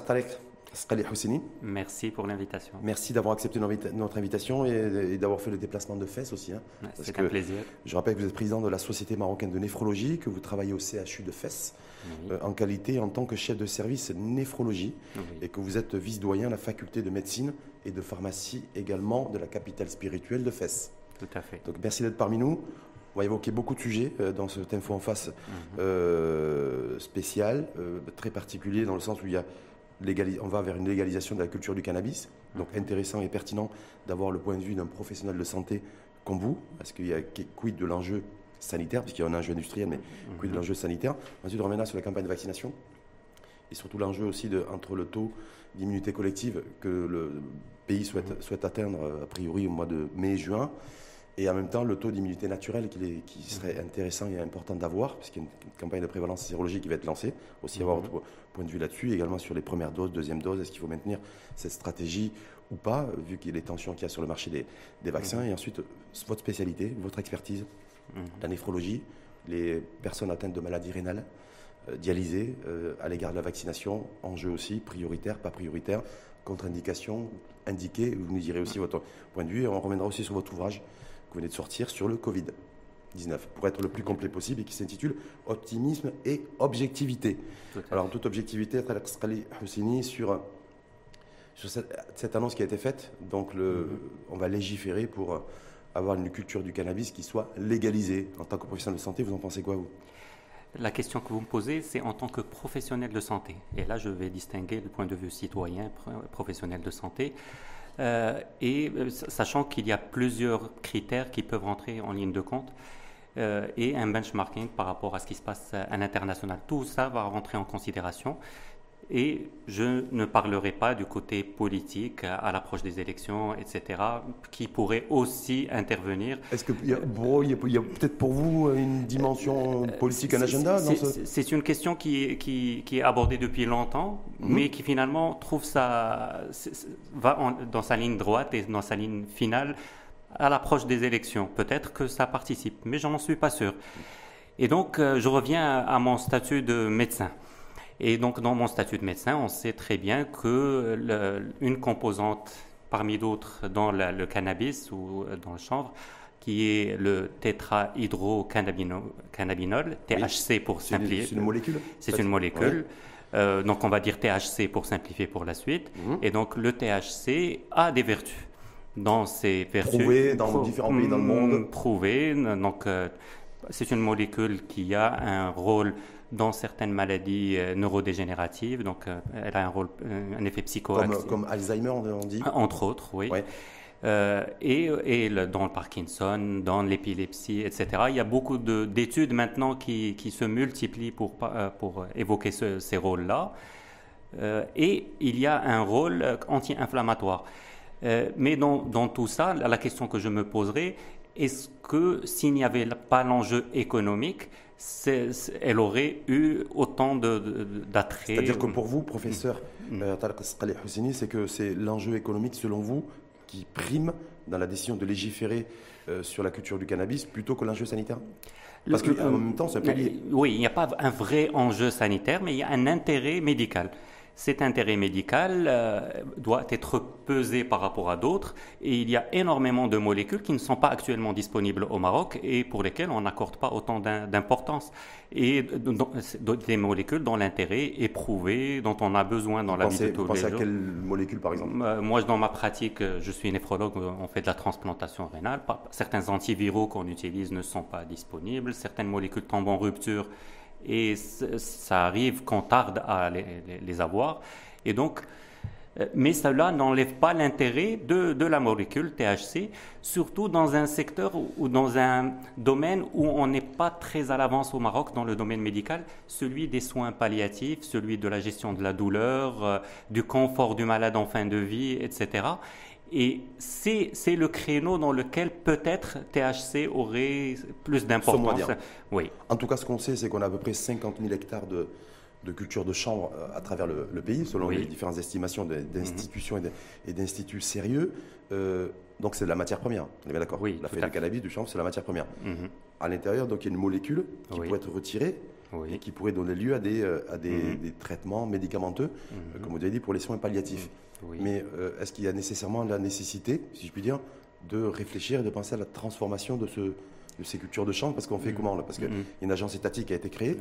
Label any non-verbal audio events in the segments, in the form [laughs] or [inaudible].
Talek Skali Houssini. Merci pour l'invitation. Merci d'avoir accepté notre invitation et, d'avoir fait le déplacement de Fès aussi. Hein, c'est un plaisir. Je rappelle que vous êtes président de la Société marocaine de néphrologie, que vous travaillez au CHU de Fès euh, en qualité en tant que chef de service néphrologie et que vous êtes vice-doyen à la faculté de médecine et de pharmacie également de la capitale spirituelle de Fès. Tout à fait. Donc merci d'être parmi nous. On va évoquer beaucoup de sujets euh, dans ce info en face mhm. euh, spécial, très particulier dans le sens où il y a on va vers une légalisation de la culture du cannabis. Donc intéressant et pertinent d'avoir le point de vue d'un professionnel de santé comme vous, parce qu'il y a quid de l'enjeu sanitaire, puisqu'il y a un enjeu industriel, mais quid de l'enjeu sanitaire? Ensuite, on reviendra sur la campagne de vaccination et surtout l'enjeu aussi de, entre le taux d'immunité collective que le pays souhaite, souhaite atteindre a priori au mois de mai-juin et en même temps le taux d'immunité naturelle qui, qui, serait intéressant et important d'avoir, puisqu'il y a une, campagne de prévalence sérologique qui va être lancée, aussi avoir votre point de vue là-dessus, également sur les premières doses, deuxième dose, est-ce qu'il faut maintenir cette stratégie ou pas, vu qu'il y a les tensions qu'il y a sur le marché des, vaccins, et ensuite votre spécialité, votre expertise, la néphrologie, les personnes atteintes de maladies rénales, euh, dialysées, euh, à l'égard de la vaccination, enjeu aussi, prioritaire, pas prioritaire, contre-indication, indiqué, vous nous direz aussi votre point de vue, et on reviendra aussi sur votre ouvrage vous venez de sortir sur le Covid-19, pour être le plus complet possible et qui s'intitule Optimisme et objectivité. Alors, en toute objectivité, Houssini, sur, sur cette, annonce qui a été faite, donc le, mm-hmm. on va légiférer pour avoir une culture du cannabis qui soit légalisée. En tant que professionnel de santé, vous en pensez quoi, vous? La question que vous me posez, c'est en tant que professionnel de santé. Et là, je vais distinguer le point de vue citoyen, professionnel de santé. Euh, et euh, sachant qu'il y a plusieurs critères qui peuvent rentrer en ligne de compte euh, et un benchmarking par rapport à ce qui se passe à l'international. Tout ça va rentrer en considération. Et je ne parlerai pas du côté politique à l'approche des élections, etc., qui pourrait aussi intervenir. Est-ce qu'il y a, a, peut-être pour vous une dimension politique, un agenda C'est une question qui, qui, qui, est abordée depuis longtemps, mhm. mais qui finalement trouve va dans sa ligne droite et dans sa ligne finale à l'approche des élections. Peut-être que ça participe, mais je n'en suis pas sûr. Et donc, euh, je reviens à mon statut de médecin. Et donc, dans mon statut de médecin, on sait très bien que une composante parmi d'autres dans le cannabis ou dans le chanvre, qui est le tétrahydrocannabinol, THC pour simplifier. C'est une molécule C'est une molécule. Euh, donc, on va dire THC pour simplifier pour la suite. Mhm. Et donc, le THC a des vertus. Dans ses vertus. Prouvées dans différents pays dans le monde. Prouvées. Donc, euh, c'est une molécule qui a un rôle dans certaines maladies euh, neurodégénératives. Donc, euh, elle a un rôle, euh, un effet psychoactif. Comme, Alzheimer, on dit Entre autres, oui. et, et dans le Parkinson, dans l'épilepsie, etc. Il y a beaucoup d'études maintenant qui, qui, se multiplient pour, pour évoquer ces rôles-là. et il y a un rôle anti-inflammatoire. mais dans, dans, tout ça, la question que je me poserai, est-ce que s'il n'y avait pas l'enjeu économique, elle aurait eu autant d'attrait. C'est-à-dire que pour vous, professeur mm. euh, Tarek Houssini, c'est que c'est l'enjeu économique, selon vous, qui prime dans la décision de légiférer euh, sur la culture du cannabis plutôt que l'enjeu sanitaire? Parce qu'en même temps, c'est un peu lié. Oui, il n'y a pas un vrai enjeu sanitaire, mais il y a un intérêt médical. Cet intérêt médical euh, doit être pesé par rapport à d'autres et il y a énormément de molécules qui ne sont pas actuellement disponibles au Maroc et pour lesquelles on n'accorde pas autant d'importance. Et des molécules dont l'intérêt est prouvé, dont on a besoin dans la vie de tous pensez à quelle molécule par exemple? Euh, Moi, dans ma pratique, je suis néphrologue, on fait de la transplantation rénale. Certains antiviraux qu'on utilise ne sont pas disponibles, certaines molécules tombent en rupture et ça arrive qu'on tarde à les, avoir. Et donc, euh, mais cela n'enlève pas l'intérêt de, la molécule THC, surtout dans un secteur ou dans un domaine où on n'est pas très à l'avance au Maroc dans le domaine médical, celui des soins palliatifs, celui de la gestion de la douleur, euh, du confort du malade en fin de vie, etc. Et c'est le créneau dans lequel peut-être THC aurait plus d'importance. Oui. En tout cas, ce qu'on sait, c'est qu'on a à peu près 50 000 hectares de, de culture de chanvre euh, à travers le, pays, selon les différentes estimations d'institutions et d'instituts sérieux. Euh, donc c'est de la matière première, on est d'accord Oui. La feuille de cannabis, du chanvre, c'est la matière première. Mhm. À l'intérieur, donc il y a une molécule qui peut être retirée et qui pourrait donner lieu à des, à des, des traitements médicamenteux, comme vous avez dit, pour les soins palliatifs. Mais est-ce qu'il y a nécessairement la nécessité, si je puis dire, de réfléchir et de penser à la transformation de, ce, de ces cultures de chanvre Parce qu'on fait comment là? Parce qu'il y a une agence étatique qui a été créée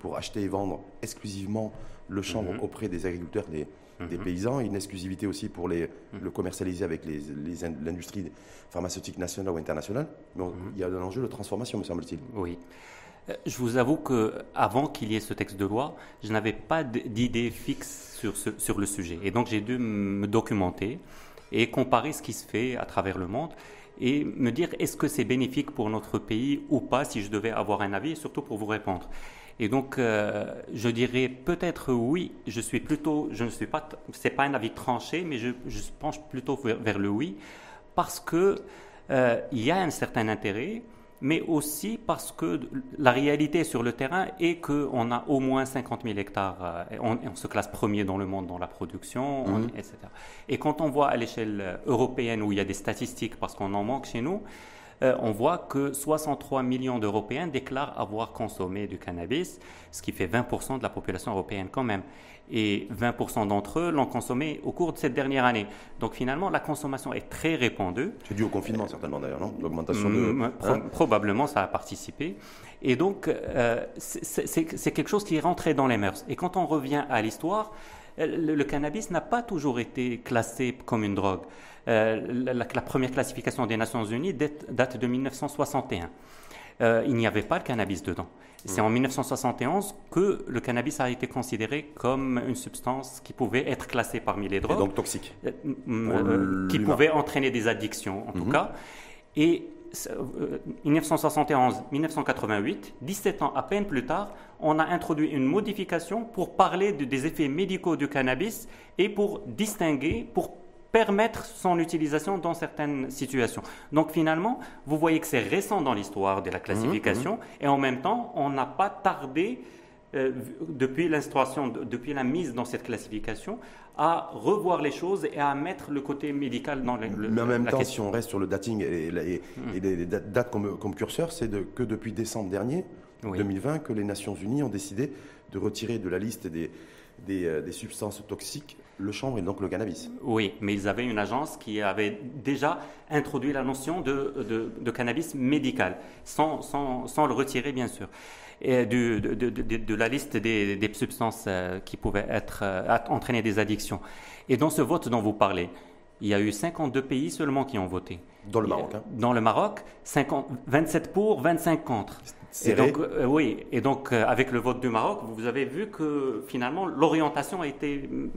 pour acheter et vendre exclusivement le chanvre auprès des agriculteurs, des, des mhm. paysans, une exclusivité aussi pour les, mhm. le commercialiser avec l'industrie les, pharmaceutique nationale ou internationale. Mais mhm. il y a un enjeu de transformation, me semble-t-il. Oui. Euh, je vous avoue qu'avant qu'il y ait ce texte de loi, je n'avais pas d'idée fixe sur, sur le sujet. Et donc j'ai dû me documenter et comparer ce qui se fait à travers le monde et me dire est-ce que c'est bénéfique pour notre pays ou pas si je devais avoir un avis, surtout pour vous répondre. Et donc, euh, je dirais peut-être oui. Je suis plutôt, je ne suis pas, c'est pas un avis tranché, mais je, je penche plutôt vers, le oui parce que euh, il y a un certain intérêt, mais aussi parce que la réalité sur le terrain est qu'on a au moins 50 000 hectares. Euh, on, on, se classe premier dans le monde dans la production, mhm. etc. Et quand on voit à l'échelle européenne où il y a des statistiques parce qu'on en manque chez nous. Euh, on voit que 63 millions d'Européens déclarent avoir consommé du cannabis, ce qui fait 20% de la population européenne quand même. Et 20% d'entre eux l'ont consommé au cours de cette dernière année. Donc finalement, la consommation est très répandue. C'est dû au confinement certainement d'ailleurs, non? L'augmentation de... Mm, hein? probablement, ça a participé. Et donc, euh, c'est quelque chose qui est rentré dans les mœurs. Et quand on revient à l'histoire, euh, le, cannabis n'a pas toujours été classé comme une drogue. Euh, la, première classification des Nations Unies date, de 1961. Euh, il n'y avait pas le cannabis dedans. C'est en 1971 que le cannabis a été considéré comme une substance qui pouvait être classée parmi les drogues. Et donc toxique. qui pouvait entraîner des addictions, en tout mhm. cas. Et 1971-1988, 17 ans à peine plus tard, on a introduit une modification pour parler des effets médicaux du cannabis et pour distinguer, pour permettre son utilisation dans certaines situations. Donc finalement, vous voyez que c'est récent dans l'histoire de la classification mmh, mmh. et en même temps, on n'a pas tardé euh, depuis l'instauration, depuis la mise dans cette classification, à revoir les choses et à mettre le côté médical dans le, Mais en même temps, si on reste sur le dating et, les, mmh. dates comme, comme curseur, c'est que depuis décembre dernier, 2020, que les Nations Unies ont décidé de retirer de la liste des, des, euh, des substances toxiques le chanvre et donc le cannabis. Oui, mais ils avaient une agence qui avait déjà introduit la notion de, de, cannabis médical, sans, sans, sans, le retirer bien sûr, et de, de la liste des, des substances euh, qui pouvaient être, euh, entraîner des addictions. Et dans ce vote dont vous parlez, il y a eu 52 pays seulement qui ont voté. Dans le Maroc. Hein. Dans le Maroc, 50, 27 pour, 25 contre. Et donc, euh, oui, et donc euh, avec le vote du Maroc, vous avez vu que finalement l'orientation a été mm,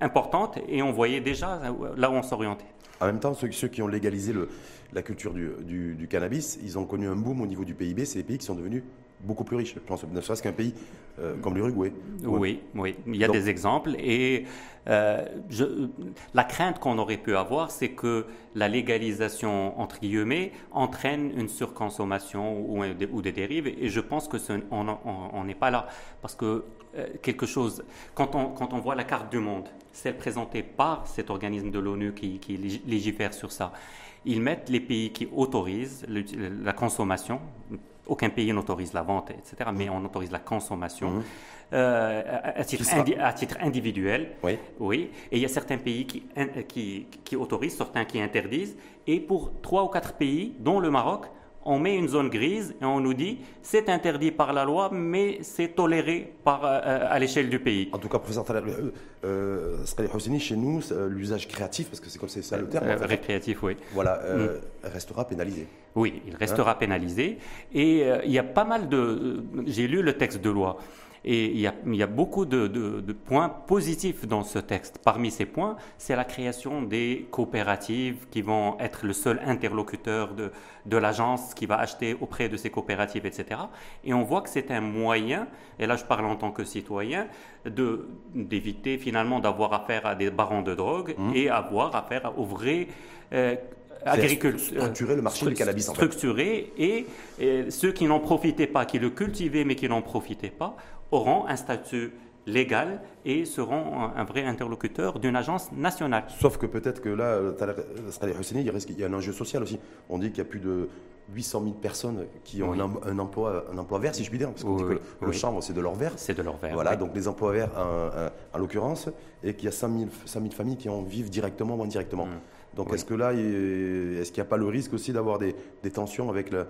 importante et on voyait déjà là où on s'orientait. En même temps, ceux, ceux, qui ont légalisé le, la culture du, du, du, cannabis, ils ont connu un boom au niveau du PIB. C'est les pays qui sont devenus beaucoup plus riche. Je pense ne serait-ce qu'un pays euh, comme l'Uruguay. Oui, oui, il y a des exemples. Et euh, je, la crainte qu'on aurait pu avoir, c'est que la légalisation, entre guillemets, entraîne une surconsommation ou, ou des dérives. Et je pense que on n'est pas là. Parce que euh, quelque chose, quand on, quand on voit la carte du monde, celle présentée par cet organisme de l'ONU qui, qui légifère sur ça, ils mettent les pays qui autorisent la consommation aucun pays n'autorise la vente, etc., mais on autorise la consommation. Mhm. Euh, à, titre individuel. Oui. oui. Et il y a certains pays qui, qui, qui, autorisent, certains qui interdisent. Et pour trois ou quatre pays, dont le Maroc, on met une zone grise et on nous dit c'est interdit par la loi, mais c'est toléré par, euh, à l'échelle du pays. En tout cas, professeur Taler, euh, euh chez nous, l'usage créatif, parce que c'est comme c'est ça le terme. récréatif, oui. Voilà, mm. restera pénalisé. Oui, il restera hein pénalisé. Et il y a pas mal de. J'ai lu le texte de loi. Et il y a, beaucoup de, points positifs dans ce texte. Parmi ces points, c'est la création des coopératives qui vont être le seul interlocuteur de, de l'agence qui va acheter auprès de ces coopératives, etc. Et on voit que c'est un moyen, et là je parle en tant que citoyen, d'éviter finalement d'avoir affaire à des barons de drogue mmh. et avoir affaire aux vrais... Euh, agriculture structurer le marché du cannabis en structurer et, et, ceux qui n'en profitaient pas, qui le cultivaient mais qui n'en profitaient pas, auront un statut légales et seront un, vrai interlocuteur d'une agence nationale. Sauf que peut-être que là, il y a un enjeu social aussi. On dit qu'il y a plus de 800 000 personnes qui ont un, emploi, un emploi vert, si je puis dire, parce qu'on dit que le chanvre, c'est de l'or vert. C'est de l'or vert. Voilà, donc des emplois verts en, l'occurrence, et qu'il y a 5 000, familles qui en vivent directement ou indirectement. Mm. Donc est-ce que là, est-ce qu'il n'y a pas le risque aussi d'avoir des, tensions avec, le,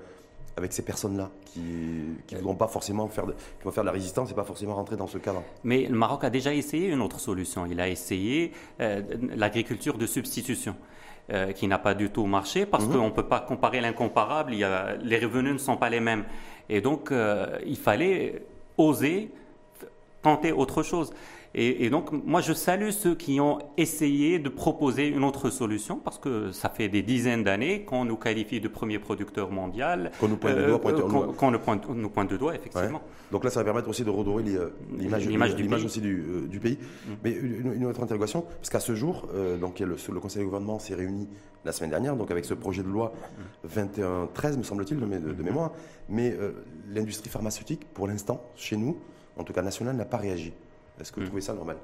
avec ces personnes-là qui ne vont pas forcément faire de, qui vont faire de la résistance et pas forcément rentrer dans ce cadre Mais le Maroc a déjà essayé une autre solution. Il a essayé euh, l'agriculture de substitution. Euh, qui n'a pas du tout marché parce mhm. qu'on ne peut pas comparer l'incomparable, les revenus ne sont pas les mêmes. Et donc, euh, il fallait oser tenter autre chose. Et, donc, moi, je salue ceux qui ont essayé de proposer une autre solution, parce que ça fait des dizaines d'années qu'on nous qualifie de premier producteur mondial. Qu'on nous pointe de doigt. Euh, qu'on nous pointe, nous pointe de doigt, effectivement. Donc là, ça va permettre aussi de redorer l'image aussi du, euh, du pays. Mm. Mais une, autre interrogation, parce qu'à ce jour, euh, donc, le, le, Conseil de gouvernement s'est réuni la semaine dernière, donc avec ce projet de loi 21-13, me semble-t-il, de, de, mémoire. Mais l'industrie pharmaceutique, pour l'instant, chez nous, en tout cas nationale, n'a pas réagi. Est-ce que vous hmm. trouvez ça normal?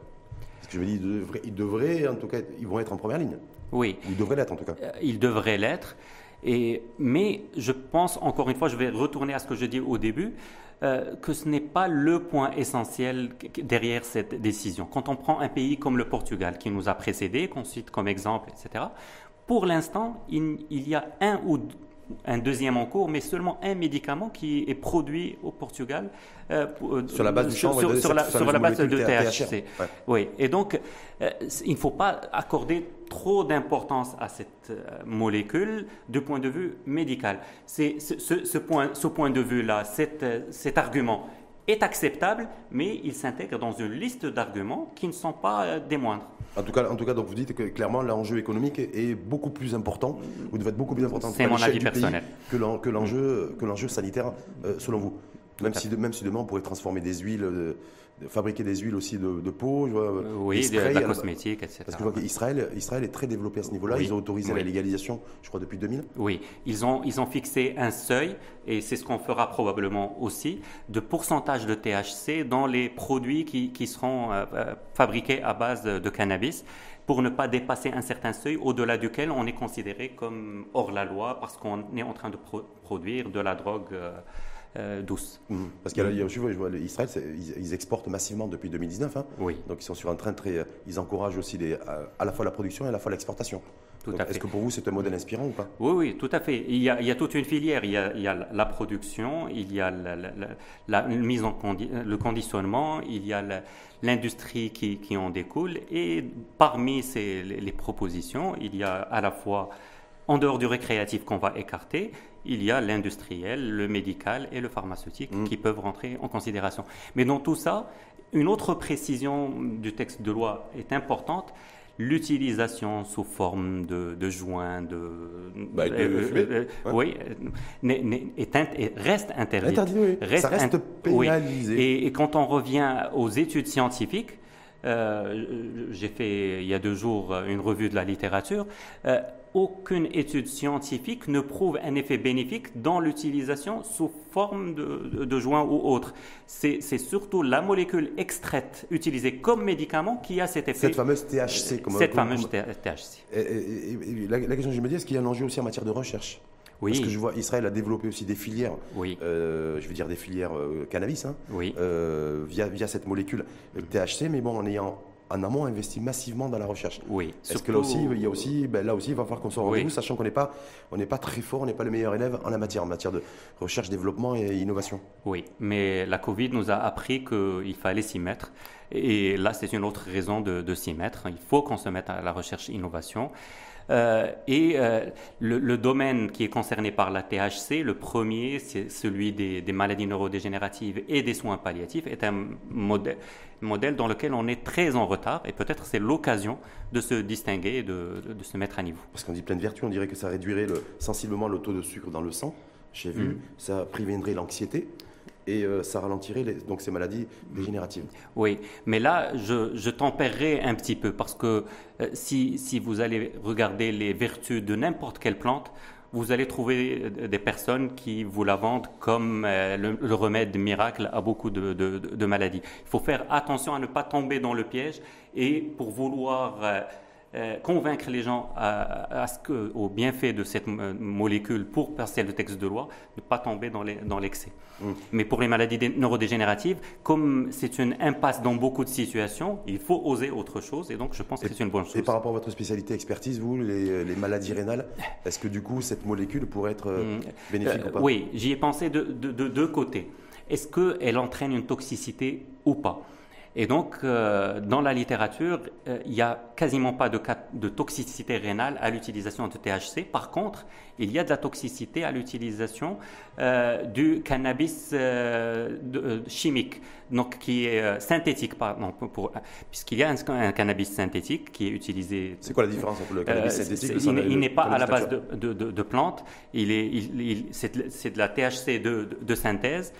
Parce que je me dis, ils devraient, en tout cas, ils vont être en première ligne. Oui. Ils devraient l'être, en tout cas. Euh, ils devraient l'être. Et, mais je pense, encore une fois, je vais retourner à ce que je dis au début, euh, que ce n'est pas le point essentiel derrière cette décision. Quand on prend un pays comme le Portugal, qui nous a précédés, qu'on cite comme exemple, etc., pour l'instant, il, il, y a un ou un deuxième en cours, mais seulement un médicament qui est produit au Portugal euh, euh, sur la base du sur, sur, la, sur la, base de THC. Oui, et donc euh, il ne faut pas accorder trop d'importance à cette molécule du point de vue médical. C'est ce, ce, point, ce point de vue-là, cet argument est acceptable, mais il s'intègre dans une liste d'arguments qui ne sont pas des moindres. En tout cas, en tout cas donc vous dites que clairement l'enjeu économique est beaucoup plus important, ou devrait être beaucoup plus important C'est mon avis personnel. que l'enjeu sanitaire, euh, selon vous. Même si, même si demain on pourrait transformer des huiles euh, fabriquer des huiles aussi de, peau. Je vois, euh, oui, de, la cosmétique, etc. Parce que je vois qu'Israël Israël est très développé à ce niveau-là. Ils ont autorisé la légalisation, je crois, depuis 2000. Oui, ils ont, ils ont fixé un seuil, et c'est ce qu'on fera probablement aussi, de pourcentage de THC dans les produits qui, qui seront euh, euh, fabriqués à base de, cannabis pour ne pas dépasser un certain seuil au-delà duquel on est considéré comme hors la loi parce qu'on est en train de produire de la drogue. Euh, douce. Mhm. Parce qu'il je vois, Israël, ils, exportent massivement depuis 2019. Hein. Oui. Donc ils sont sur un train très. Ils encouragent aussi à la fois la production et à la fois l'exportation. Est-ce que pour vous c'est un modèle inspirant ou pas? Oui, oui, tout à fait. Il y, a, il y a toute une filière. Il y a, il y a la production, il y a la, mise en le conditionnement, il y a l'industrie qui, qui, en découle. Et parmi ces, les propositions, il y a à la fois en dehors du récréatif qu'on va écarter, il y a l'industriel, le médical et le pharmaceutique mm. qui peuvent rentrer en considération. Mais dans tout ça, une autre précision du texte de loi est importante. L'utilisation sous forme de, de joints, de, bah, euh, euh, oui, reste interdit. reste Ça reste pénalisé. Et, quand on revient aux études scientifiques, euh, j'ai fait il y a deux jours une revue de la littérature aucune étude scientifique ne prouve un effet bénéfique dans l'utilisation sous forme de, de, joint ou autre. C'est surtout la molécule extraite utilisée comme médicament qui a cet effet. Cette fameuse THC. Comme Cette fameuse THC. la, question que je me dis, est-ce qu'il y a un enjeu aussi en matière de recherche? Oui. Parce que je vois, Israël a développé aussi des filières, oui. Euh, je veux dire des filières euh, cannabis, hein, oui. euh, via, via cette molécule THC, mais bon, en ayant en amont investi massivement dans la recherche. Oui. Est-ce que là aussi, il y a aussi, ben là aussi, il va falloir qu'on soit au sachant qu'on n'est pas, on n'est pas très fort, on n'est pas le meilleur élève en la matière, en matière de recherche, développement et innovation. Oui, mais la Covid nous a appris qu'il fallait s'y mettre. Et là, c'est une autre raison de, de s'y mettre. Il faut qu'on se mette à la recherche innovation. Euh, et euh, le, domaine qui est concerné par la THC, le premier, c'est celui des, maladies neurodégénératives et des soins palliatifs, est un modèle, modèle dans lequel on est très en retard et peut-être c'est l'occasion de se distinguer et de, se mettre à niveau. Parce qu'on dit plein de vertus, on dirait que ça réduirait sensiblement le taux de sucre dans le sang. J'ai vu, mm. ça préviendrait l'anxiété et euh, ça ralentirait donc ces maladies dégénératives. Oui, mais là, je, je tempérerai un petit peu parce que euh, si, si, vous allez regarder les vertus de n'importe quelle plante, vous allez trouver des personnes qui vous la vendent comme le, remède miracle à beaucoup de, maladies. Il faut faire attention à ne pas tomber dans le piège et pour vouloir euh, convaincre les gens à, ce que, au bienfait de cette molécule pour passer le texte de loi, ne pas tomber dans l'excès. Mm. Mais pour les maladies neurodégénératives, comme c'est une impasse dans beaucoup de situations, il faut oser autre chose et donc je pense que c'est une bonne chose. Et par rapport à votre spécialité expertise, vous, les, maladies rénales, est-ce que du coup cette molécule pourrait être euh, mm. bénéfique ou pas? Oui, j'y ai pensé de deux côtés. Est-ce qu'elle entraîne une toxicité ou pas? Et donc, euh, dans la littérature, euh, il n'y a quasiment pas de, de toxicité rénale à l'utilisation de THC. Par contre, il y a de la toxicité à l'utilisation euh, du cannabis chimique, donc qui est synthétique, pardon, pour, puisqu'il y a un, cannabis synthétique qui est utilisé. C'est quoi la différence entre le cannabis synthétique et Il, n'est pas à la base de, de, plantes, il est, il, c'est de la THC de, synthèse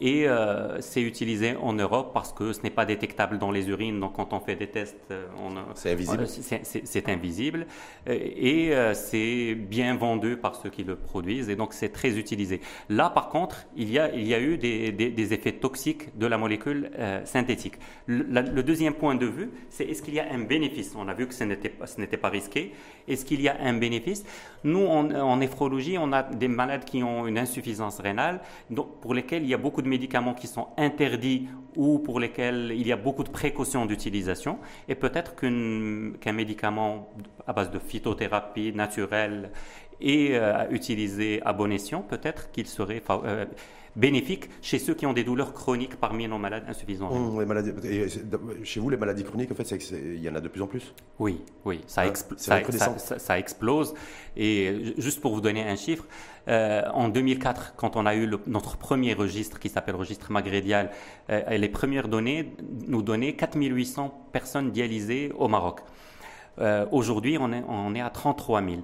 et euh, c'est utilisé en Europe parce que ce n'est pas détectable dans les urines. Donc quand on fait des tests, euh, c'est invisible. c'est invisible et euh, c'est bien vendu par ceux qui le produisent et donc c'est très utilisé. Là par contre, il y a, il y a eu des, des, effets toxiques de la molécule synthétique. Le, deuxième point de vue, c'est est-ce qu'il y a un bénéfice? On a vu que ce n'était pas, pas risqué. Est-ce qu'il y a un bénéfice? Nous, en, en néphrologie, on a des malades qui ont une insuffisance rénale, donc pour lesquels il y a beaucoup de médicaments qui sont interdits ou pour lesquels il y a beaucoup de précautions d'utilisation. Et peut-être qu'un médicament à base de phytothérapie naturelle et euh, utilisé à bon escient, peut-être qu'il serait euh, bénéfique chez ceux qui ont des douleurs chroniques parmi nos malades insuffisants. Mmh, les maladies, chez vous, les maladies chroniques, en fait, il y en a de plus en plus Oui, oui, ça, ça, explose. Et juste pour vous donner un chiffre, euh, en 2004, quand on a eu notre premier registre qui s'appelle registre magrédial, euh, les premières données nous donnaient 4800 personnes dialysées au Maroc. Euh, aujourd'hui, on est, on est à 33 000.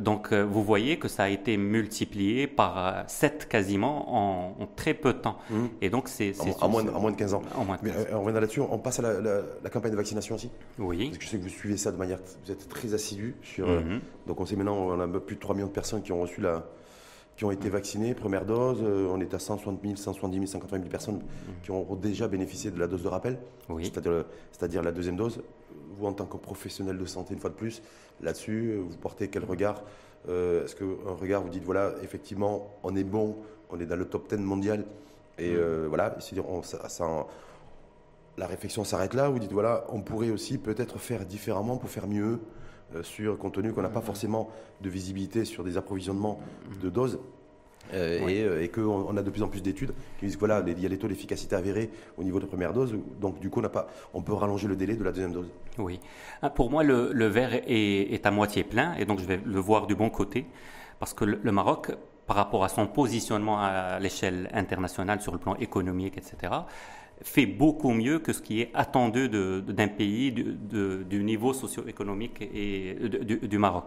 Donc euh, vous voyez que ça a été multiplié par 7 euh, quasiment en, très peu de temps. Mmh. Et donc c'est en, moins, moins, de 15 ans. Mais, euh, on revient là-dessus, on passe à la, campagne de vaccination aussi Oui. Parce que je sais que vous suivez ça de manière, vous êtes très assidu sur. Mmh. donc on sait maintenant, on a plus de 3 millions de personnes qui ont reçu la, qui ont été vaccinées, première dose. on est à 160 000, 170 000, 180 000 personnes qui ont déjà bénéficié de la dose de rappel, oui. c'est-à-dire la deuxième dose vous, en tant que professionnel de santé, une fois de plus, là-dessus, vous portez quel regard euh, Est-ce qu'un regard, vous dites, voilà, effectivement, on est bon, on est dans le top 10 mondial, et mm. euh, voilà, on, ça, la réflexion s'arrête là, vous dites, voilà, on pourrait aussi peut-être faire différemment pour faire mieux, euh, sur, compte tenu qu'on n'a pas forcément de visibilité sur des approvisionnements de doses euh, euh, et, qu'on a de plus en plus d'études qui disent voilà, il y a des taux d'efficacité avérés au niveau de première dose, donc du coup on, pas, on peut rallonger le délai de la deuxième dose. Oui. Ah, pour moi, le, verre est, à moitié plein, et donc je vais le voir du bon côté, parce que le, Maroc, par rapport à son positionnement à l'échelle internationale sur le plan économique, etc., fait beaucoup mieux que ce qui est attendu d'un pays du, niveau socio-économique et du Maroc.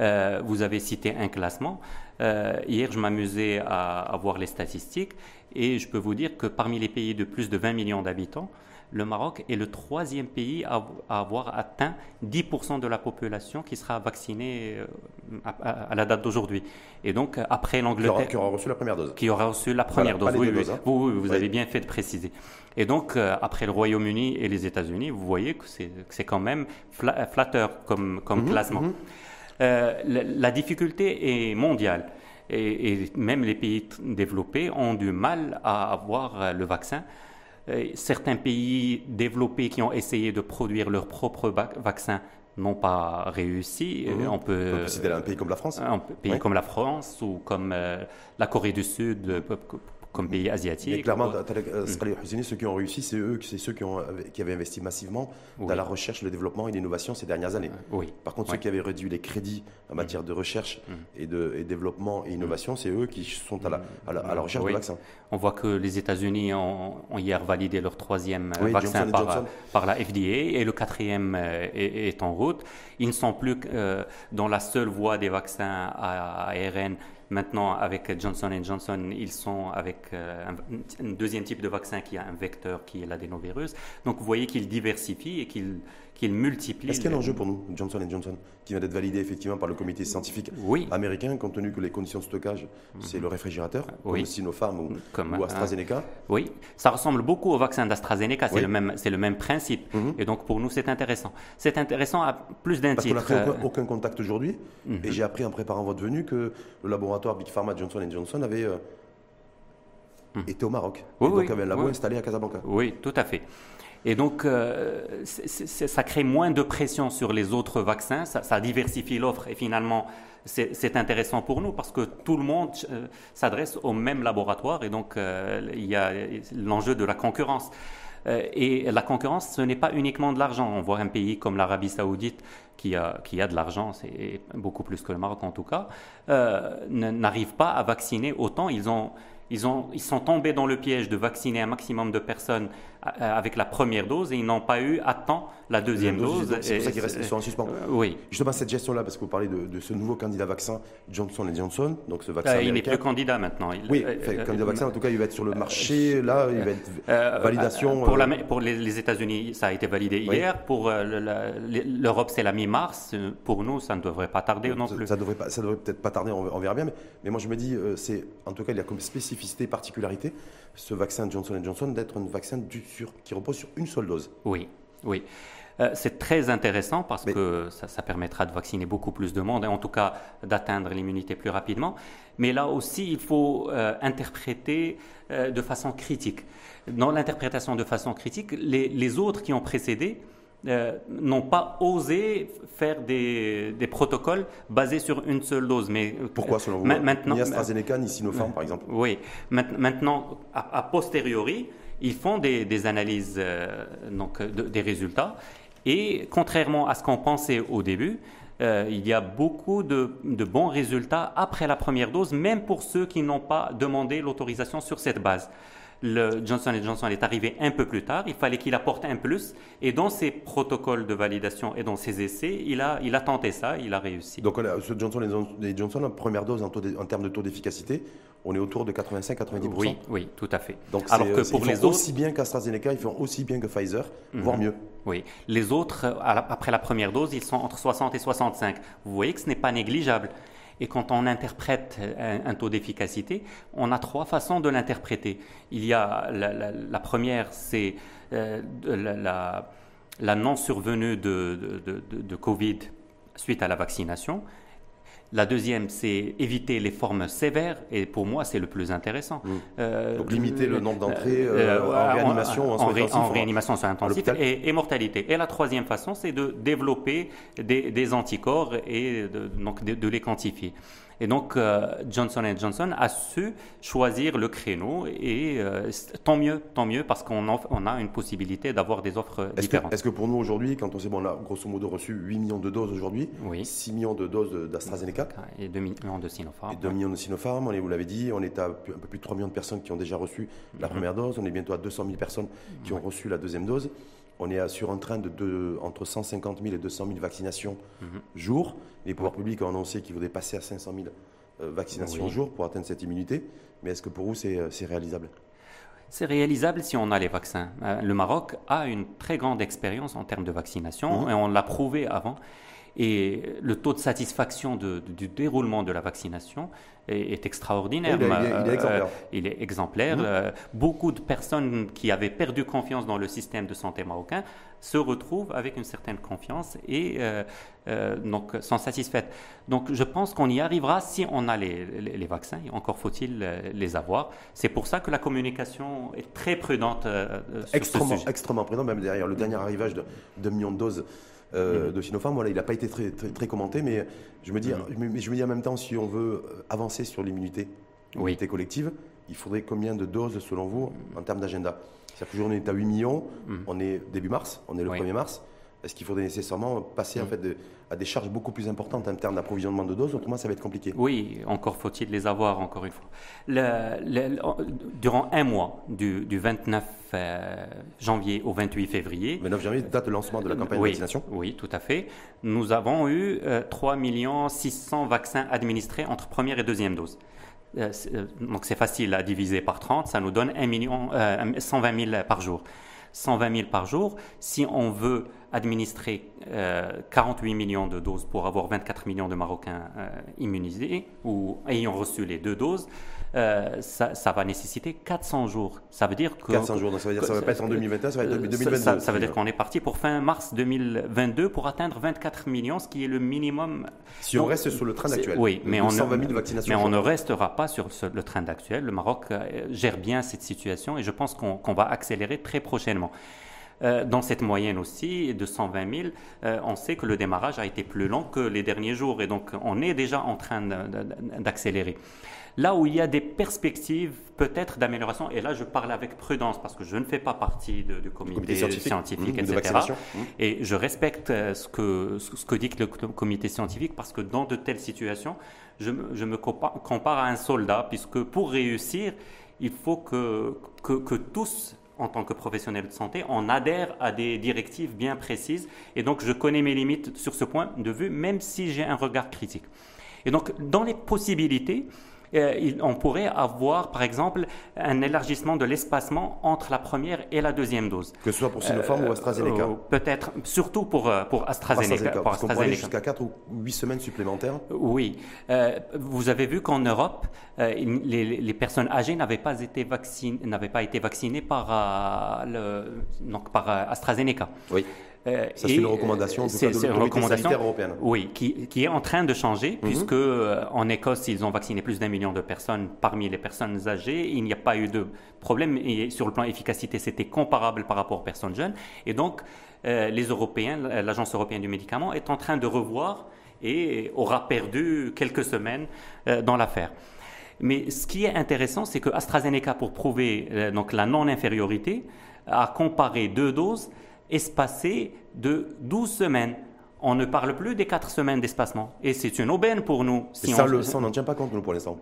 Euh, vous avez cité un classement. Euh, hier, je m'amusais à, voir les statistiques et je peux vous dire que parmi les pays de plus de 20 millions d'habitants, le Maroc est le troisième pays à, avoir atteint 10% de la population qui sera vaccinée euh, à, la date d'aujourd'hui. Et donc, après l'Angleterre. Qui aura reçu la première dose. Qui aura reçu la première dose. Oui, oui, hein. vous, avez bien fait de préciser. Et donc, après le Royaume-Uni et les États-Unis, vous voyez que c'est quand même flatteur comme, comme mhm, classement. Mhm. Euh, la, difficulté est mondiale. Et, même les pays développés ont du mal à avoir euh, le vaccin. Euh, certains pays développés qui ont essayé de produire leur propre vaccin n'ont pas réussi. Mhm. On peut, citer un pays comme la France. Un pays comme la France ou comme la Corée du Sud, comme pays asiatique. Mais clairement, euh, mm. ceux qui ont réussi, c'est eux, c'est ceux qui, ont, qui avaient investi massivement dans la recherche, le développement et l'innovation ces dernières années. Oui. Par contre, ceux qui avaient réduit les crédits en matière de recherche mm. et de et développement et innovation, c'est eux qui sont à la, à la, recherche de vaccins. On voit que les États-Unis ont, hier validé leur troisième vaccin par, par, la FDA et le quatrième euh, est, en route. Ils ne sont plus euh, dans la seule voie des vaccins à ARN Maintenant, avec Johnson Johnson, ils sont avec euh, un, deuxième type de vaccin qui a un vecteur qui est l'adénovirus. Donc, vous voyez qu'ils diversifient et qu'ils qu'il multiplie. Est-ce qu'il y a un enjeu pour nous, Johnson Johnson, qui vient d'être validé effectivement par le comité scientifique américain, compte tenu que les conditions de stockage, c'est le réfrigérateur, comme Sinopharm ou, comme, AstraZeneca Oui, ça ressemble beaucoup au vaccin d'AstraZeneca, c'est le, même, le même principe. Mhm. Et donc pour nous, c'est intéressant. C'est intéressant à plus d'un titre. Parce qu'on n'a fait aucun, contact aujourd'hui, mhm. et j'ai appris en préparant votre venue que le laboratoire Big Pharma Johnson Johnson avait. Euh, mhm. été au Maroc. Oui, et donc avait un labo installé à Casablanca. Oui, tout à fait. Et donc, euh, ça crée moins de pression sur les autres vaccins, ça, diversifie l'offre et finalement, c'est intéressant pour nous parce que tout le monde euh, s'adresse au même laboratoire et donc euh, il y a l'enjeu de la concurrence. et la concurrence, ce n'est pas uniquement de l'argent. On voit un pays comme l'Arabie saoudite qui a, qui a de l'argent, c'est beaucoup plus que le Maroc en tout cas, n'arrive pas à vacciner autant. Ils ont ils, ont, ils sont tombés dans le piège de vacciner un maximum de personnes avec la première dose et ils n'ont pas eu à temps la deuxième dose. C'est pour ça qu'ils restent en suspens. Euh, oui. Justement, cette gestion-là, parce que vous parlez de, ce nouveau candidat vaccin Johnson Johnson, donc ce vaccin. Euh, il n'est plus candidat maintenant. oui, candidat vaccin, en tout cas, il va être sur le marché. Là, il va être validation. Pour, la, pour les, États-Unis, ça a été validé hier. Pour l'Europe, c'est la mi-mars. Pour nous, ça ne devrait pas tarder non plus. Ça devrait pas, ça devrait peut-être pas tarder. On, verra bien. Mais, mais, moi, je me dis, c'est en tout cas, il y a comme spécificité, particularité, ce vaccin Johnson Johnson d'être un vaccin du qui repose sur une seule dose. Oui, oui. Euh, c'est très intéressant parce que ça, permettra de vacciner beaucoup plus de monde et en tout cas d'atteindre l'immunité plus rapidement. Mais là aussi, il faut euh, interpréter euh, de façon critique. Dans l'interprétation de façon critique, les, autres qui ont précédé n'ont pas osé faire des, protocoles basés sur une seule dose. Mais pourquoi selon vous? Maintenant, Ni AstraZeneca ni Sinopharm, par exemple? Oui. Maintenant, a posteriori, ils font des, analyses euh, donc, des résultats. Et contrairement à ce qu'on pensait au début, euh, il y a beaucoup de, bons résultats après la première dose, même pour ceux qui n'ont pas demandé l'autorisation sur cette base. Le Johnson Johnson est arrivé un peu plus tard, il fallait qu'il apporte un plus, et dans ses protocoles de validation et dans ses essais, il a, il a tenté ça, il a réussi. Donc ce Johnson Johnson, en première dose en termes de taux d'efficacité, on est autour de 85-90%. Oui, oui, tout à fait. Donc, Alors que pour les autres, aussi bien qu'AstraZeneca, ils font aussi bien que Pfizer, mhm. voire mieux. Oui, les autres, après la première dose, ils sont entre 60 et 65. Vous voyez que ce n'est pas négligeable. Et quand on interprète un, taux d'efficacité, on a trois façons de l'interpréter. Il y a la, première, c'est euh, la, non-survenue de, de Covid suite à la vaccination. La deuxième, c'est éviter les formes sévères, et pour moi, c'est le plus intéressant. Mmh. Euh, Donc limiter le nombre d'entrées euh, euh, en réanimation, en, en, réanimation soins intensifs et, et, mortalité. Et la troisième façon, c'est de développer des, anticorps et donc de les quantifier. Et donc, euh, Johnson Johnson a su choisir le créneau et euh, tant mieux, tant mieux parce qu'on on a une possibilité d'avoir des offres différentes. Est-ce que pour nous aujourd'hui, quand on s'est bon, grosso modo reçu 8 millions de doses aujourd'hui, 6 millions de doses d'AstraZeneca et 2 millions de Sinopharm. Et 2 millions de Sinopharm, on est, vous l'avez dit, on est à un peu plus de 3 millions de personnes qui ont déjà reçu la mhm. première dose, on est bientôt à 200 000 personnes qui ont reçu la deuxième dose. On est sur un train de, entre 150 000 et 200 000 vaccinations mhm. jour. Les pouvoirs publics ont annoncé qu'ils voudraient passer à 500 000 euh, vaccinations jour pour atteindre cette immunité. Mais est-ce que pour vous, c'est euh, réalisable? C'est réalisable si on a les vaccins. Euh, le Maroc a une très grande expérience en termes de vaccination mhm. et on l'a prouvé avant. Et le taux de satisfaction du déroulement de la vaccination est, extraordinaire. Il, est, exemplaire. il est exemplaire. Mmh. Euh, beaucoup de personnes qui avaient perdu confiance dans le système de santé marocain se retrouvent avec une certaine confiance et euh, euh, donc sont satisfaites. Donc je pense qu'on y arrivera si on a les, les, vaccins. Encore faut-il les avoir. C'est pour ça que la communication est très prudente. extrêmement, extrêmement prudente, même derrière le dernier arrivage de 2 millions de doses euh, mm. de Sinopharm. Voilà, il n'a pas été très, très, commenté, mais je me, dis, je me dis en même temps, si on veut euh, avancer sur l'immunité, collective, il faudrait combien de doses, selon vous, en termes d'agenda? C'est-à-dire qu'aujourd'hui, on est à 8 millions, mm. on est début mars, on est le 1er mars. Est-ce qu'il faudrait nécessairement passer en fait à des charges beaucoup plus importantes en termes d'approvisionnement de doses? Autrement, ça va être compliqué. Oui, encore faut-il les avoir, encore une fois. durant un mois, du, 29 euh, janvier au 28 février. 29 janvier, date de lancement de la campagne de vaccination Oui, tout à fait. Nous avons eu 3 600 vaccins administrés entre première et deuxième dose. Euh, euh, donc c'est facile à diviser par 30, ça nous donne 1 million, 120 000 par jour. 120 000 par jour. Si on veut administrer 48 millions de doses pour avoir 24 millions de Marocains immunisés ou ayant reçu les deux doses. Euh, ça, va nécessiter 400 jours. Ça veut dire que 400 jours, donc ça veut dire que ça va pas être en 2021, ça va être 2022. Ça, ça veut dire qu'on est parti pour fin mars 2022 pour atteindre 24 millions, ce qui est le minimum. Si on reste sur le train actuel. Oui, mais on, ne, mais on ne restera pas sur le train actuel. Le Maroc euh, gère bien cette situation et je pense qu'on va accélérer très prochainement. Euh, dans cette moyenne aussi de 120 000, on sait que le démarrage a été plus long que les derniers jours et donc on est déjà en train d'accélérer. Là où il y a des perspectives peut-être d'amélioration, et là je parle avec prudence parce que je ne fais pas partie du comité, scientifique, mmh, etc. Mmh. Et je respecte euh, ce que, ce que dit le comité scientifique parce que dans de telles situations, je, me compare à un soldat, puisque pour réussir, il faut que, que, que tous en tant que professionnels de santé, on adhère à des directives bien précises. Et donc, je connais mes limites sur ce point de vue, même si j'ai un regard critique. Et donc, dans les possibilités, euh, on pourrait avoir, par exemple, un élargissement de l'espacement entre la première et la deuxième dose. Que ce soit pour Sinopharm ou euh, AstraZeneca euh, Peut-être, surtout pour, pour AstraZeneca. Pour parce aller jusqu'à 4 ou 8 semaines supplémentaires Oui. vous avez vu qu'en Europe, les, personnes âgées n'avaient pas été vaccinées, n'avaient pas été vaccinées par, le, donc par AstraZeneca. Oui. Euh, c'est une recommandation, c'est une recommandation européenne. Oui, qui, qui, est en train de changer, mhm. puisque euh, en Écosse, ils ont vacciné plus d'un million de personnes parmi les personnes âgées. Il n'y a pas eu de problème. Et sur le plan efficacité, c'était comparable par rapport aux personnes jeunes. Et donc, euh, les Européens, l'Agence européenne du médicament, est en train de revoir et aura perdu quelques semaines dans l'affaire. Mais ce qui est intéressant, c'est que AstraZeneca, pour prouver donc la non-infériorité, a comparé deux doses espacé de 12 semaines. On ne parle plus des 4 semaines d'espacement. Et c'est une aubaine pour nous. Si ça, on... n'en tient pas compte, nous, pour l'instant.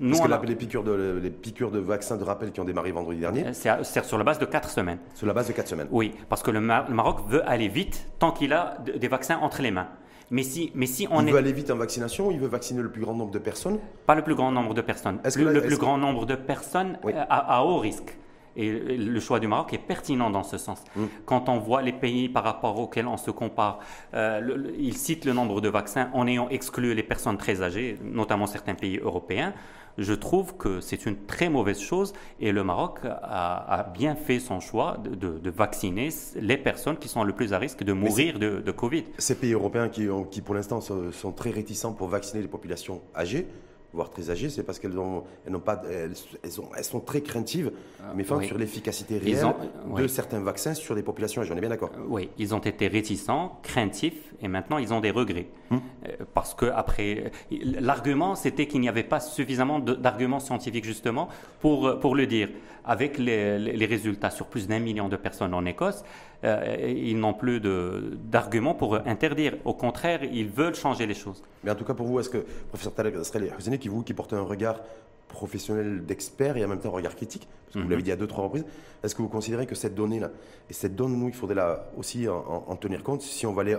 Parce que les, piqûres de, les piqûres de vaccins de rappel qui ont démarré vendredi dernier. Euh, c'est sur la base de 4 semaines. Sur la base de 4 semaines. Oui, parce que le, Maroc veut aller vite tant qu'il a des vaccins entre les mains. Mais si, mais si on il veut aller vite en vaccination, il veut vacciner le plus grand nombre de personnes Pas le plus grand nombre de personnes. Le, le plus grand nombre de personnes euh, à, haut risque. Et le choix du Maroc est pertinent dans ce sens. Mm. Quand on voit les pays par rapport auxquels on se compare, euh, il cite le nombre de vaccins en ayant exclu les personnes très âgées, notamment certains pays européens. Je trouve que c'est une très mauvaise chose et le Maroc a, bien fait son choix de, vacciner les personnes qui sont le plus à risque de mourir de, Covid. Ces pays européens qui, qui pour l'instant sont très réticents pour vacciner les populations âgées, voire très âgées, c'est parce qu'elles ont, elles pas, elles, elles, sont très craintives, ah, mais sur l'efficacité réelle de certains vaccins sur les populations. On est bien d'accord. Oui, ils ont été réticents, craintifs, et maintenant ils ont des regrets, hum. euh, parce que après, l'argument c'était qu'il n'y avait pas suffisamment d'arguments scientifiques justement pour pour le dire. Avec les, les résultats sur plus d'un million de personnes en Écosse, euh, ils n'ont plus d'arguments pour interdire. Au contraire, ils veulent changer les choses. Mais en tout cas, pour vous, est-ce que, professeur Taleb Husseini, qui vous qui portez un regard professionnel d'expert et en même temps un regard critique, parce que vous mhm. l'avez dit à deux, trois reprises, est-ce que vous considérez que cette donnée-là, et cette donnée, nous, il faudrait là aussi en, tenir compte? Si on va aller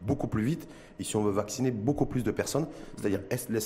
beaucoup plus vite et si on veut vacciner beaucoup plus de personnes, c'est-à-dire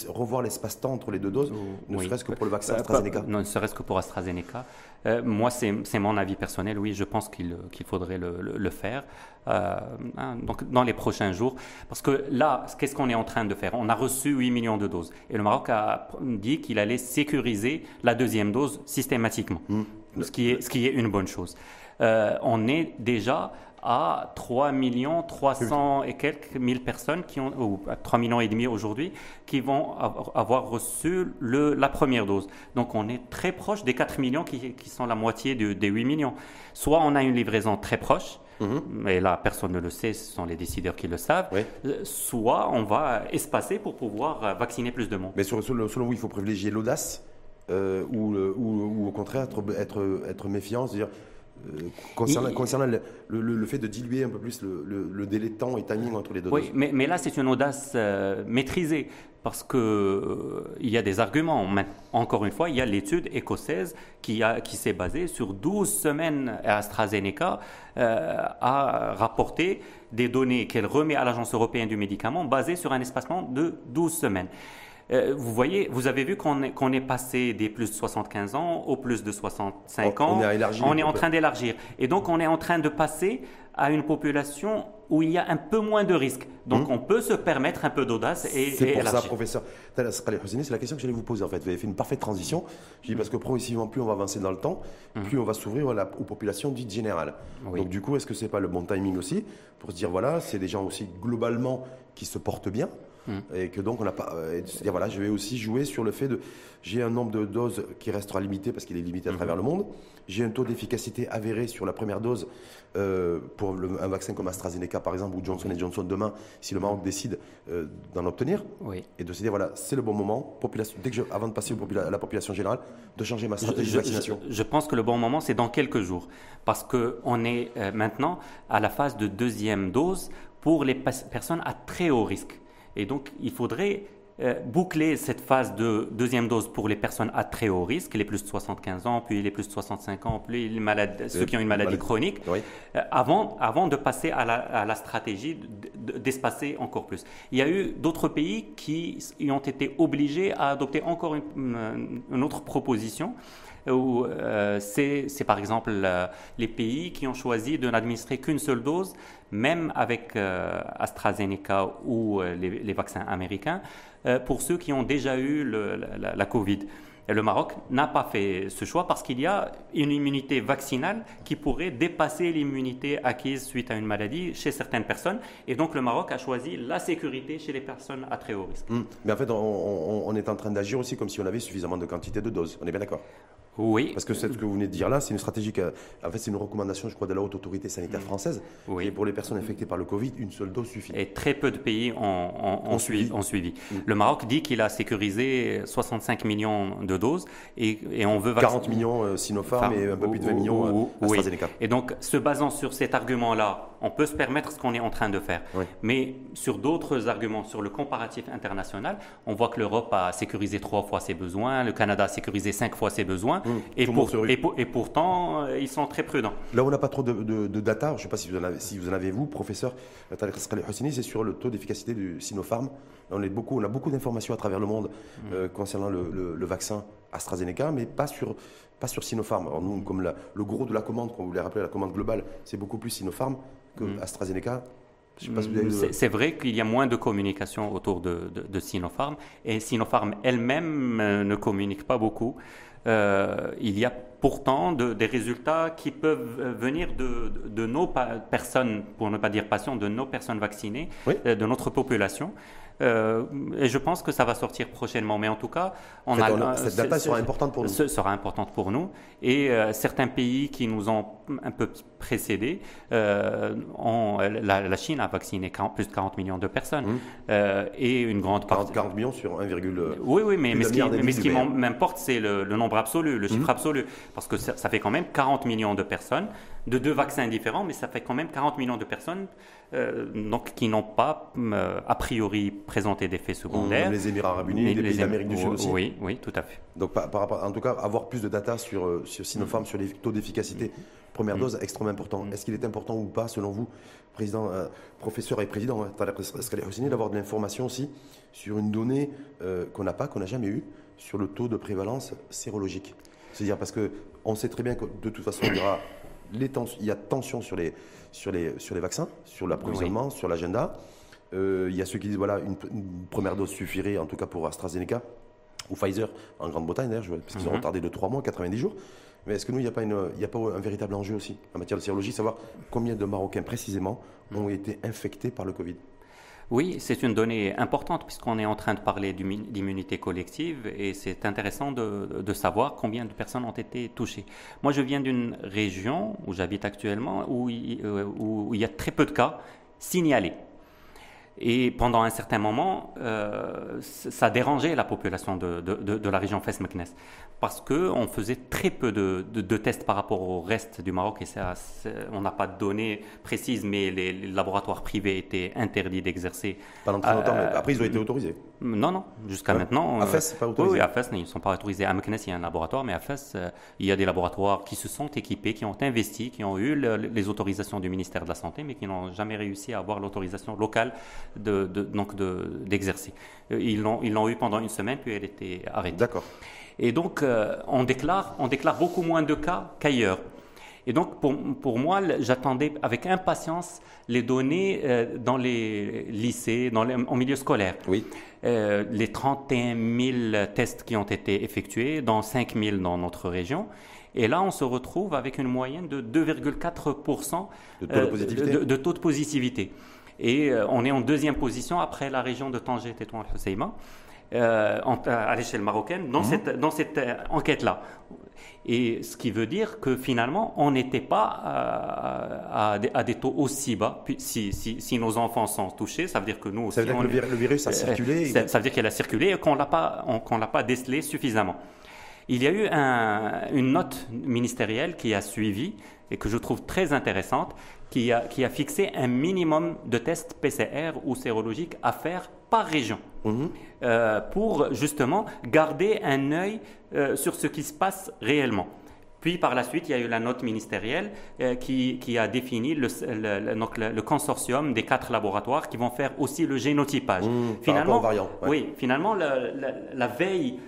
revoir l'espace-temps entre les deux doses, ne serait-ce que pour le vaccin euh, AstraZeneca? Non, ne serait-ce que pour AstraZeneca. Euh, moi, c'est mon avis personnel, oui, je pense qu'il faudrait le, faire. Euh, hein, donc, dans les prochains jours. Parce que là, qu'est-ce qu'on est en train de faire? On a reçu 8 millions de doses. Et le Maroc a dit qu'il allait sécuriser la deuxième dose systématiquement, mmh. ce, qui est, ce qui est une bonne chose. on est déjà à 3 millions 300 et quelques mille personnes qui ont, ou 3 millions et demi aujourd'hui, qui vont avoir reçu le, la première dose. Donc on est très proche des 4 millions qui, qui sont la moitié des 8 millions. Soit on a une livraison très proche, mhm. mais là personne ne le sait, ce sont les décideurs qui le savent, euh, soit on va espacer pour pouvoir vacciner plus de monde. Mais selon vous, il faut privilégier l'audace euh, ou, ou, au contraire être, être, être méfiant, c'est-à-dire euh, concernant, concernant le, le, fait de diluer un peu plus le, délai de temps et timing entre les deux Oui, mais, mais, là, c'est une audace euh, maîtrisée parce qu'il euh, y a des arguments. Encore une fois, il y a l'étude écossaise qui, a, qui s'est basée sur 12 semaines à AstraZeneca à rapporter des données qu'elle remet à l'Agence européenne du médicament basées sur un espacement de 12 semaines. Euh, vous voyez, vous avez vu qu'on est, passé des plus de 75 ans aux plus de 65 ans. On est, élargi, on est en train d'élargir. Et donc, on est en train de passer à une population où il y a un peu moins de risques. Donc, Hum. on peut se permettre un peu d'audace et, C'est et pour ça, professeur. C'est la question que j'allais vous poser en fait. Vous avez fait une parfaite transition. Je dis parce que progressivement, plus on va avancer dans le temps, plus on va s'ouvrir aux populations dites générales. Oui. Donc du coup, est-ce que c'est pas le bon timing aussi pour se dire voilà, c'est des gens aussi globalement qui se portent bien et que donc on n'a pas. euh, et voilà, je vais aussi jouer sur le fait de j'ai un nombre de doses qui restera limité parce qu'il est limité à travers le monde. J'ai un taux d'efficacité avéré sur la première dose euh, pour le- un vaccin comme AstraZeneca par exemple ou Johnson Johnson demain si le Maroc décide euh, d'en obtenir Oui. et de se dire voilà, c'est le bon moment, population, dès que je, avant de passer à la population générale, de changer ma stratégie je- de vaccination. je- pense que le bon moment, c'est dans quelques jours. Parce qu'on est euh, maintenant à la phase de deuxième dose pour les personnes à très haut risque. Et donc, il faudrait euh, boucler cette phase de deuxième dose pour les personnes à très haut risque, les plus de 75 ans, puis les plus de 65 ans, puis les malades, ceux qui ont une maladie chronique, Oui. euh, avant, avant de passer à la, à la stratégie d'espacer encore plus. Il y a eu d'autres pays qui ont été obligés à adopter encore une, une autre proposition. Où, euh, c'est par exemple euh, les pays qui ont choisi de n'administrer qu'une seule dose, même avec euh, AstraZeneca ou euh, les, vaccins américains, euh, pour ceux qui ont déjà eu la Covid. Le Maroc n'a pas fait ce choix parce qu'il y a une immunité vaccinale qui pourrait dépasser l'immunité acquise suite à une maladie chez certaines personnes. Et donc le Maroc a choisi la sécurité chez les personnes à très haut risque. Hum. Mais en fait, on, on- on est en train d'agir aussi comme si on avait suffisamment de quantité de doses. On est bien d'accord? Oui. Parce que c'est ce que vous venez de dire là, c'est une stratégie, en fait, c'est une recommandation, je crois, de la haute autorité Mm. sanitaire française. Oui. Et pour les personnes infectées par le Covid, une seule dose suffit. Et très peu de pays ont, ont- ont Ont suivi. ont suivi. Le Maroc dit qu'il a sécurisé 65 millions de doses et, et on veut 40 vacciner- millions euh, Sinopharm Enfin, et un peu plus de 20 ou- millions euh, ou- oui. Et donc, se basant sur cet argument-là, on peut se permettre ce qu'on est en train de faire. Oui. Mais sur d'autres arguments, sur le comparatif international, on voit que l'Europe a sécurisé trois fois ses besoins, le Canada a sécurisé cinq fois ses besoins, et, pour- rue. et pour- et pourtant, euh, ils sont très prudents. Là où on n'a pas trop de, de- de data, je ne sais pas si vous en avez, si vous, en avez vous, professeur Hosseini, c'est sur le taux d'efficacité du Sinopharm. On, est beaucoup, on a beaucoup d'informations à travers le monde euh, concernant le, le- le vaccin AstraZeneca, mais pas sur, pas sur Sinopharm. Alors nous, comme la- le gros de la commande, comme vous voulez rappeler, la commande globale, c'est beaucoup plus Sinopharm que AstraZeneca. Si avez le- C'est vrai qu'il y a moins de communication autour de, de- de Sinopharm et Sinopharm elle-même euh, ne communique pas beaucoup. Euh, il y a pourtant de- des résultats qui peuvent euh, venir de, nos personnes, pour ne pas dire patients, de nos personnes vaccinées, Oui. de notre population. Euh, et je pense que ça va sortir prochainement. Mais en tout cas, on En fait, a, on a- cette data sera importante pour nous. ce sera importante pour nous. Et euh, certains pays qui nous ont un peu précédés, euh, ont- la, la Chine a vacciné 40 plus de 40 millions de personnes. Mmh. Euh, et une grande 40, partie. 40 millions sur 1,2. Oui, oui, mais, mais ce qui, mais ce m'importe, c'est le, le nombre absolu, le chiffre Mhm. absolu. Parce que ça, ça fait quand même 40 millions de personnes, de deux vaccins différents, mais ça fait quand même 40 millions de personnes euh, donc, qui n'ont pas, euh, a priori, présenté d'effets secondaires. Les Émirats Arabes Unis, Les- pays d'Amérique du Sud aussi. Oui, oui, tout à fait. Donc, par, rapport, en tout cas, avoir plus de data sur, euh, sur Sinopharm, sur les taux d'efficacité, première dose, extrêmement important. Est-ce qu'il est important ou pas, selon vous, président, euh, professeur et président, hein, d'avoir de l'information aussi sur une donnée qu'on n'a pas, qu'on n'a jamais eue, sur le taux de prévalence sérologique? C'est-à-dire parce que on sait très bien que de toute façon, il y aura les tens- il y a tension sur les, sur les, sur les vaccins, sur l'approvisionnement, sur l'agenda. Euh, il y a ceux qui disent voilà une, une première dose suffirait, en tout cas pour AstraZeneca ou Pfizer en Grande-Bretagne d'ailleurs, parce qu'ils ont Mhm. retardé de 3 mois, 90 jours. Mais est-ce que nous, il n'y a, pas une- il y a pas un véritable enjeu aussi en matière de sérologie, savoir combien de Marocains précisément ont été infectés par le Covid? Oui, c'est une donnée importante puisqu'on est en train de parler d'immu- d'immunité collective et c'est intéressant de, savoir combien de personnes ont été touchées. Moi, je viens d'une région où j'habite actuellement où il, euh, y a très peu de cas signalés. Et pendant un certain moment, euh, ça dérangeait la population de, la région Fès-Meknès parce qu'on faisait très peu de, de- de tests par rapport au reste du Maroc et ça, on n'a pas de données précises, mais les, les laboratoires privés étaient interdits d'exercer. pendant très longtemps, Euh, mais après ils ont été autorisés. Non, non, jusqu'à Ouais. maintenant. À euh, Fès, c'est pas autorisé. oui, à Fès, ils ne sont pas autorisés. À Meknès, il y a un laboratoire, mais à Fès, euh, il y a des laboratoires qui se sont équipés, qui ont investi, qui ont eu le- les autorisations du ministère de la Santé, mais qui n'ont jamais réussi à avoir l'autorisation locale de, donc d'exercer. ils l'ont ils l'ont eu pendant une semaine, puis elle était arrêtée. D'accord. Et donc, on, déclare, on déclare beaucoup moins de cas qu'ailleurs. Et donc, pour, pour moi, j'attendais avec impatience les données euh, dans les lycées, dans les, en milieu scolaire. Oui. Euh, les 31 000 tests qui ont été effectués, dans 5 000 dans notre région. Et là, on se retrouve avec une moyenne de 2,4% de, de, taux de positivité. Et euh, on est en deuxième position après la région de Tanger, Tétouan, Husseima. Euh, à l'échelle marocaine dans mhm. cette, dans cette enquête-là. Et ce qui veut dire que finalement, on n'était pas à, à, des taux aussi bas. Si, si, si, nos enfants sont touchés, ça veut dire que nous aussi. Ça veut dire que le virus a euh, circulé ça, veut dire qu'il a circulé et qu'on ne l'a pas, l'a pas décelé suffisamment. Il y a eu un, une note ministérielle qui a suivi et que je trouve très intéressante, qui a, qui a fixé un minimum de tests PCR ou sérologiques à faire par région. Mhm. Euh, pour justement garder un œil euh, sur ce qui se passe réellement. Puis par la suite, il y a eu la note ministérielle euh, qui, qui, a défini le, le, consortium des quatre laboratoires qui vont faire aussi le génotypage. Mhm, finalement, variant, oui, finalement, la, veille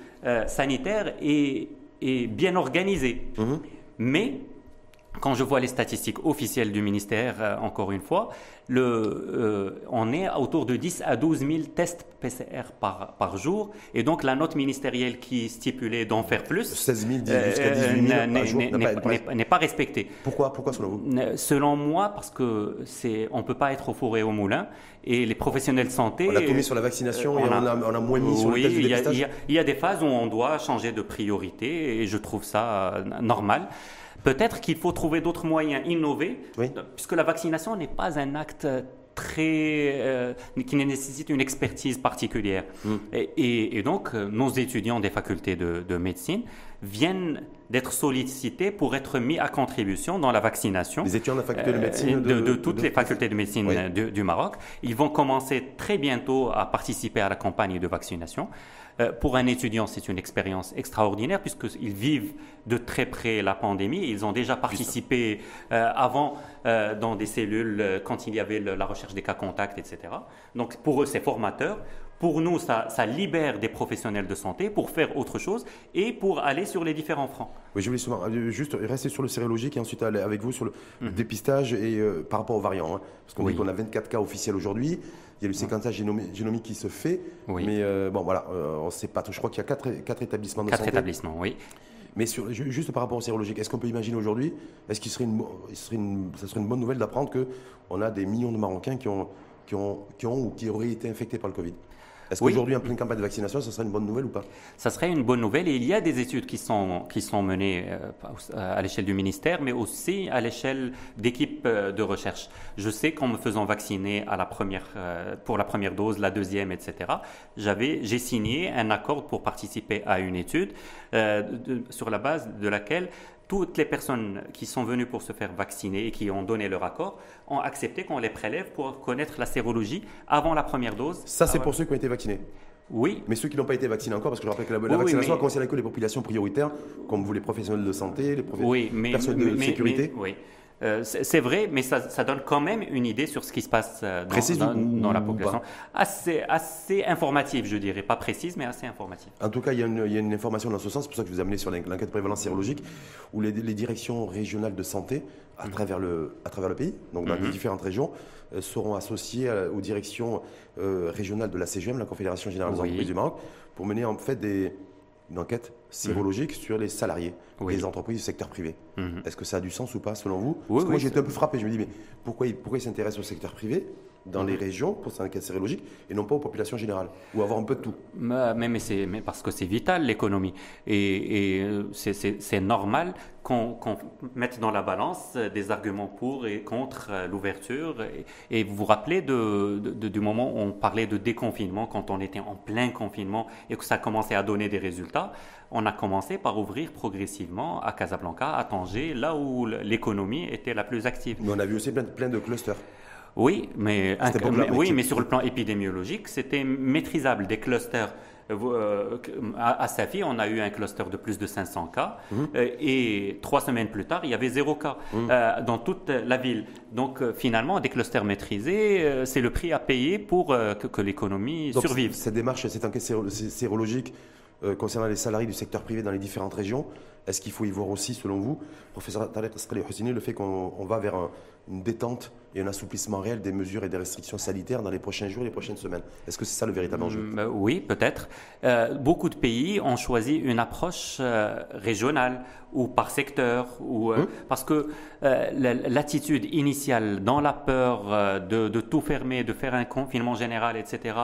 sanitaire est, est, bien organisée. Mhm. Mais quand je vois les statistiques officielles du ministère, euh, encore une fois, le, euh, on est autour de 10 à 12 000 tests PCR par, par jour. Et donc, la note ministérielle qui stipulait d'en faire plus 16 000 jusqu'à 18 000 n'est pas, respectée. Pourquoi, Pourquoi selon vous? Selon moi, parce que c'est, on ne peut pas être au four et au moulin. Et les professionnels de santé. On a tout mis sur la vaccination et on a, on a, moins mis sur le test il y, a, il y a des phases où on doit changer de priorité et je trouve ça euh, normal. Peut-être qu'il faut trouver d'autres moyens innovés, puisque la vaccination n'est pas un acte très euh, qui nécessite une expertise particulière. Mm. Et, donc, euh, nos étudiants des facultés de, médecine viennent d'être sollicités pour être mis à contribution dans la vaccination. Les étudiants de la faculté de euh, médecine de, toutes les facultés de médecine du Maroc. Ils vont commencer très bientôt à participer à la campagne de vaccination. Euh, pour un étudiant, c'est une expérience extraordinaire puisqu'ils vivent de très près la pandémie. Ils ont déjà participé euh, avant euh, dans des cellules quand il y avait la recherche des cas contacts, etc. Donc pour eux, c'est formateur. Pour nous, ça, libère des professionnels de santé pour faire autre chose et pour aller sur les différents fronts. Oui, je voulais juste rester sur le sérologique et ensuite aller avec vous sur le, mhm. dépistage et par rapport aux variants. Hein. parce qu'on dit qu'on a 24 cas officiels aujourd'hui. Il y a le séquençage génomique qui se fait. Mais euh, bon, voilà, euh, on ne sait pas. Je crois qu'il y a quatre, quatre établissements de quatre établissements, oui. Mais sur, juste par rapport au sérologique, est-ce qu'on peut imaginer aujourd'hui, est-ce qu'il serait une, serait une, ça serait une bonne nouvelle d'apprendre qu'on a des millions de Marocains qui ont, qui ont, qui ont ou qui auraient été infectés par le Covid? Est-ce qu'aujourd'hui, en pleine campagne de vaccination, ce serait une bonne nouvelle ou pas? Ça serait une bonne nouvelle et il y a des études qui sont, qui sont menées euh, à l'échelle du ministère, mais aussi à l'échelle d'équipes euh, de recherche. Je sais qu'en me faisant vacciner à la première, euh, pour la première dose, la deuxième, etc., j'ai signé un accord pour participer à une étude sur la base de laquelle toutes les personnes qui sont venues pour se faire vacciner et qui ont donné leur accord ont accepté qu'on les prélève pour connaître la sérologie avant la première dose. Ça, c'est pour ceux qui ont été vaccinés oui. Mais ceux qui n'ont pas été vaccinés encore, parce que je rappelle que la, vaccination a concerné que les populations prioritaires, comme vous les professionnels de santé, les professionnels de sécurité. oui. Euh, c'est vrai, mais ça, donne quand même une idée sur ce qui se passe euh, dans, la population. Assez, assez informative, je dirais. Pas précise, mais assez informative. En tout cas, il y, a une, information dans ce sens, c'est pour ça que je vous ai amené sur l'enquête de prévalence sérologique, où les, directions régionales de santé, à, mmh. travers, le, à travers le pays, donc dans les mmh. différentes régions, euh, seront associées aux directions régionales de la CGM, la Confédération Générale des Entreprises du Maroc, pour mener en fait des, une enquête sérologique sur les salariés des entreprises du secteur privé. Mhm. Est-ce que ça a du sens ou pas selon vous? Parce que moi j'étais un peu frappé, je me dis mais pourquoi, pourquoi ils s'intéressent au secteur privé? Dans les régions pour cette enquête sérologique et non pas aux populations générales ou avoir un peu de tout mais, mais, c'est, mais parce que c'est vital l'économie et, et euh, c'est, normal qu'on, mette dans la balance des arguments pour et contre euh, l'ouverture et, vous vous rappelez de, du moment où on parlait de déconfinement quand on était en plein confinement et que ça commençait à donner des résultats on a commencé par ouvrir progressivement à Casablanca, à Tanger, là où l'économie était la plus active. Mais on a vu aussi plein, plein de clusters. Oui, mais, oui, mais sur le plan épidémiologique, c'était maîtrisable. Des clusters à, Safi, on a eu un cluster de plus de 500 cas mhm. et trois semaines plus tard, il y avait zéro cas mhm. dans toute la ville. Donc finalement, des clusters maîtrisés, c'est le prix à payer pour que, l'économie survive. Cette démarche, cette enquête sérologique concernant les salariés du secteur privé dans les différentes régions, est-ce qu'il faut y voir aussi, selon vous, professeur Tarek Houssini, le fait qu'on va vers une détente et un assouplissement réel des mesures et des restrictions sanitaires dans les prochains jours et les prochaines semaines? Est-ce que c'est ça le véritable enjeu? Mm, Oui, peut-être. Euh, beaucoup de pays ont choisi une approche euh, régionale ou par secteur, ou, euh, hum? parce que l'attitude initiale dans la peur de, de, tout fermer, de faire un confinement général, etc.,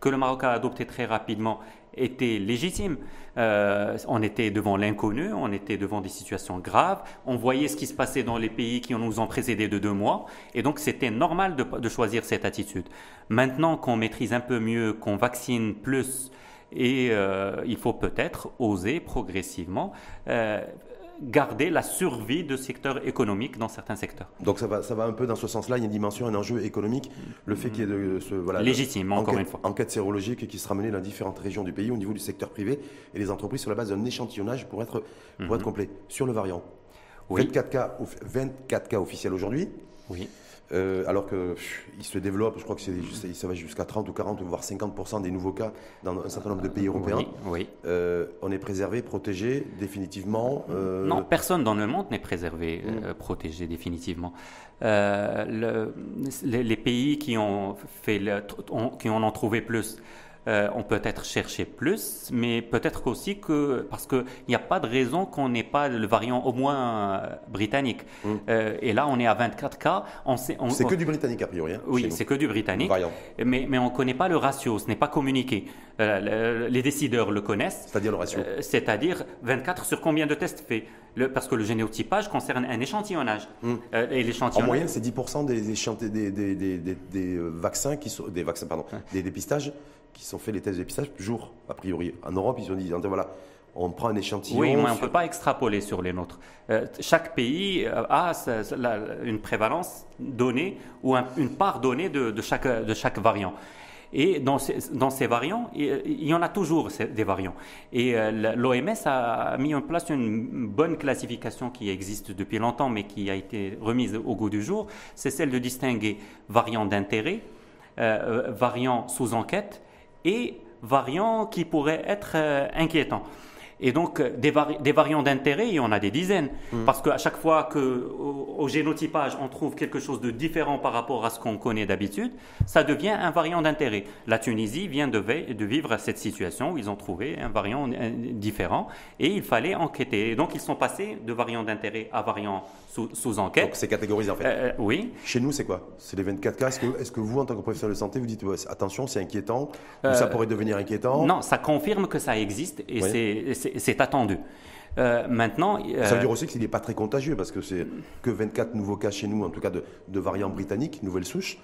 que le Maroc a adopté très rapidement, était légitime. Euh, on était devant l'inconnu, on était devant des situations graves, on voyait ce qui se passait dans les pays qui nous ont précédés de deux mois, et donc c'était normal de, choisir cette attitude. Maintenant qu'on maîtrise un peu mieux, qu'on vaccine plus, et euh, il faut peut-être oser progressivement euh, garder la survie de secteurs économiques dans certains secteurs. Donc ça va, ça va un peu dans ce sens-là, il y a une dimension, un enjeu économique, le fait qu'il y ait de ce... Voilà, Légitime, encore une fois. Enquête sérologique qui sera menée dans différentes régions du pays au niveau du secteur privé et les entreprises sur la base d'un échantillonnage pour être, pour être mhm. complet. Sur le variant, 24, cas, 24 cas officiels aujourd'hui. Oui. Euh, alors qu'il se développe, je crois que ça va jusqu'à 30 ou 40 voire 50% des nouveaux cas dans un certain nombre de pays européens. Oui. Euh, on est préservé, protégé définitivement euh, Non, personne dans le monde n'est préservé, mm. protégé définitivement. les, pays qui ont, fait qui en ont trouvé plus euh, on peut être cherché plus, mais peut-être aussi que parce qu'il n'y a pas de raison qu'on n'ait pas le variant au moins euh, britannique. Mm. Euh, et là, on est à 24 cas. c'est que du britannique a priori. Hein, oui, c'est que du britannique. Mais, mais on ne connaît pas le ratio, ce n'est pas communiqué. les décideurs le connaissent. C'est-à-dire le ratio C'est-à-dire 24 sur combien de tests fait le, parce que le généotypage concerne un échantillonnage. Mm. et l'échantillonnage. En moyenne, c'est 10% des, des, des, vaccins qui sont des vaccins pardon, des dépistages qui sont faits les tests de dépistage jour, a priori. En Europe, ils ont dit, voilà, on prend un échantillon. Oui, mais on ne peut pas extrapoler sur les nôtres. Euh, chaque pays euh, a une prévalence donnée ou une part donnée de, chaque, de chaque variant. Et dans ces, dans ces variants, il y en a toujours des variants. Et euh, l'OMS a mis en place une bonne classification qui existe depuis longtemps, mais qui a été remise au goût du jour. C'est celle de distinguer variants d'intérêt, variants sous enquête et variants qui pourraient être euh, inquiétants. Et donc, euh, des, des variants d'intérêt, il y en a des dizaines. Mm. Parce qu'à chaque fois qu'au au génotypage, on trouve quelque chose de différent par rapport à ce qu'on connaît d'habitude, ça devient un variant d'intérêt. La Tunisie vient de, de, vivre cette situation où ils ont trouvé un variant euh, différent et il fallait enquêter. Et donc, ils sont passés de variant d'intérêt à variant sous, enquête. Donc, c'est catégorisé en fait euh, Oui. Chez nous, c'est quoi? C'est les 24 cas. Est-ce que, est que, vous, en tant que professeur de santé, vous dites attention, c'est inquiétant ou ça pourrait devenir inquiétant? Non, ça confirme que ça existe et c'est c'est attendu. Euh, maintenant, ça veut euh, dire aussi qu'il n'est pas très contagieux parce que c'est que 24 nouveaux cas chez nous, en tout cas de, de variants britanniques, nouvelles souches.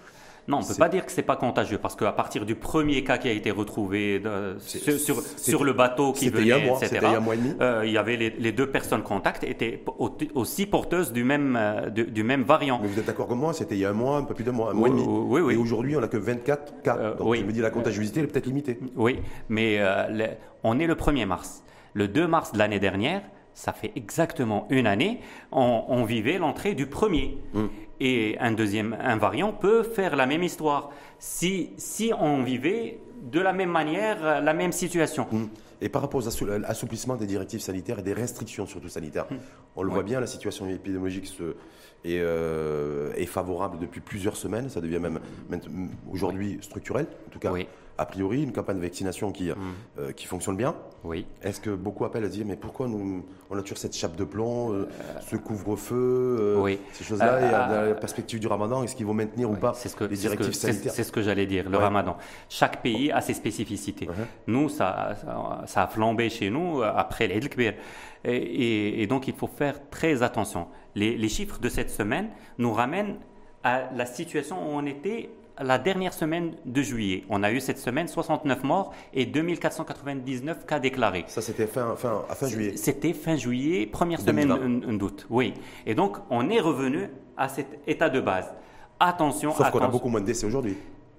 Non, on ne peut pas dire que c'est pas contagieux parce qu'à partir du premier cas qui a été retrouvé sur, sur, le bateau qui venait, il mois, etc., il, y euh, il y avait les, deux personnes contacts étaient aussi porteuses du même, euh, du, même variant. Mais vous êtes d'accord avec moi C'était il y a un mois, un peu plus d'un mois, un mois et demi. Oui, oui. Et aujourd'hui, on n'a que 24 cas. Euh, Donc je me dis la contagiosité est peut-être limitée. Oui, mais on est le 1er mars. Le 2 mars de l'année dernière, ça fait exactement une année, on, vivait l'entrée du premier. Mm. Et un deuxième, un variant peut faire la même histoire si, si on vivait de la même manière euh, la même situation. Mm. Et par rapport aux assouplissements des directives sanitaires et des restrictions surtout sanitaires, mm. on le voit bien, la situation épidémiologique se, est, euh, est, favorable depuis plusieurs semaines, ça devient même, aujourd'hui structurel, en tout cas. A priori, une campagne de vaccination qui, euh, qui fonctionne bien. Oui. Est-ce que beaucoup appellent à dire mais pourquoi nous, on a toujours cette chape de plomb, ce couvre-feu, oui. ces choses-là, et à la perspective du ramadan, est-ce qu'ils vont maintenir ou pas ce que, les directives sanitaires? C'est ce que j'allais dire, le ramadan. Chaque pays a ses spécificités. Nous, ça, ça, a flambé chez nous après l'Eid et, et, donc, il faut faire très attention. Les, les chiffres de cette semaine nous ramènent à la situation où on était la dernière semaine de juillet. On a eu cette semaine 69 morts et 2499 cas déclarés. Ça, c'était fin, fin, fin juillet C'était fin juillet, première semaine d'août. Oui. Et donc, on est revenu à cet état de base. Attention. Sauf qu'on a beaucoup moins de décès aujourd'hui.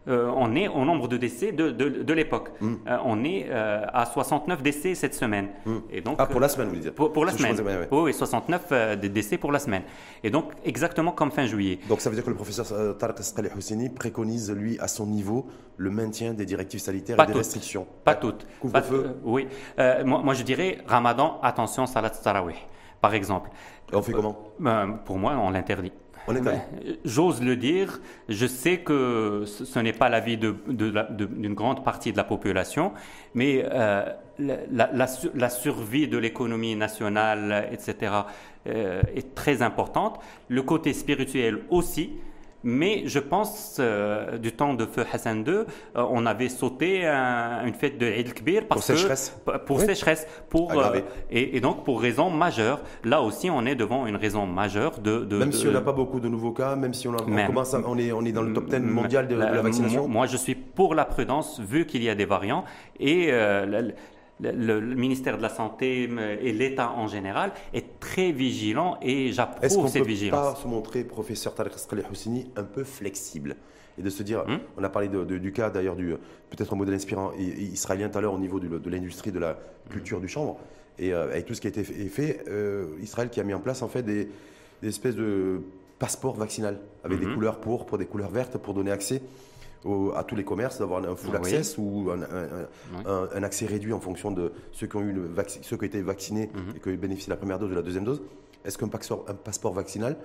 Euh, on est au nombre de décès de, de, l'époque. Hmm. Euh, on est euh, à 69 décès cette semaine. Hmm. Et donc, ah, pour la semaine, vous dites Pour, la semaine. Oui, 69 décès pour la semaine. Et donc, exactement comme fin juillet. Donc, ça veut dire que le professeur Tarek Esqali Houssini préconise, lui, à son niveau, le maintien des directives sanitaires et des restrictions. Pas, toutes. Couvre-feu Oui. Moi, moi, je dirais Ramadan, attention, Salat Tarawih, par exemple. Et on fait comment? Pour moi, on l'interdit. J'ose le dire, je sais que ce n'est pas l'avis d'une de, grande partie de la population, mais euh, la, survie de l'économie nationale, etc., euh, est très importante. Le côté spirituel aussi. Mais je pense, euh, du temps de Feu Hassan II, euh, on avait sauté une fête de Eid Kbir pour sécheresse. Pour sécheresse. Pour, euh, et, donc pour raison majeure. Là aussi, on est devant une raison majeure de. de même si on n'a pas beaucoup de nouveaux cas, même si on, commence on, est, on est dans le top 10 mondial de, la, vaccination. Moi, je suis pour la prudence, vu qu'il y a des variants. Et le, ministère de la Santé et l'État en général est très vigilant et j'approuve cette vigilance. Est-ce qu'on peut pas se montrer, professeur Tariq Houssini, un peu flexible et de se dire, hmm? on a parlé du cas d'ailleurs du peut-être un modèle inspirant israélien tout à l'heure au niveau de, l'industrie de la culture du chanvre et euh, avec tout ce qui a été fait, euh, Israël qui a mis en place en fait des, espèces de passeports vaccinal avec des hmm. couleurs pour, pour des couleurs vertes pour donner accès à tous les commerces d'avoir un full access ou un, accès réduit en fonction de ceux qui ont, eu le ceux qui ont été vaccinés mhm. et qui ont bénéficié de la première dose ou de la deuxième dose. Est-ce qu'un passeport, vaccinal,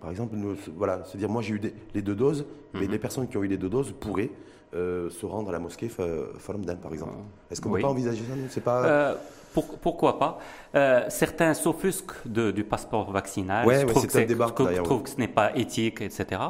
par exemple, voilà, se dire moi j'ai eu les deux doses, mais mhm. les personnes qui ont eu les deux doses pourraient euh, se rendre à la mosquée Faramdan, par exemple. Est-ce qu'on ne peut pas envisager ça C'est pas. Euh, pourquoi pas? Euh, Certains s'offusquent du passeport vaccinal, ouais, trouvent, que, débat, trouvent que ce n'est pas éthique, etc.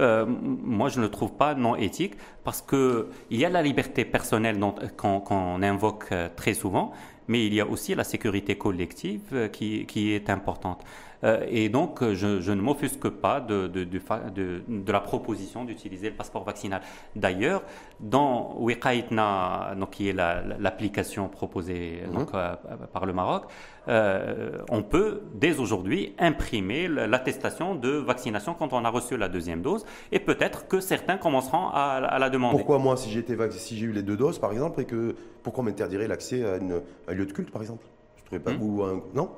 Euh, moi, je ne le trouve pas non éthique parce qu'il y a la liberté personnelle qu'on invoque euh, très souvent, mais il y a aussi la sécurité collective qui, qui est importante. Euh, et donc, euh, je, ne m'offusque pas de, de, la proposition d'utiliser le passeport vaccinal. D'ailleurs, dans Wiqaitna, qui est l'application proposée mhm. donc, euh, par le Maroc, on peut dès aujourd'hui imprimer l'attestation de vaccination quand on a reçu la deuxième dose, et peut-être que certains commenceront à, la demander. Pourquoi moi, si j'ai si eu les deux doses, par exemple, et que pourquoi m'interdirait l'accès à, un lieu de culte, par exemple? Je ne pas hmm. non?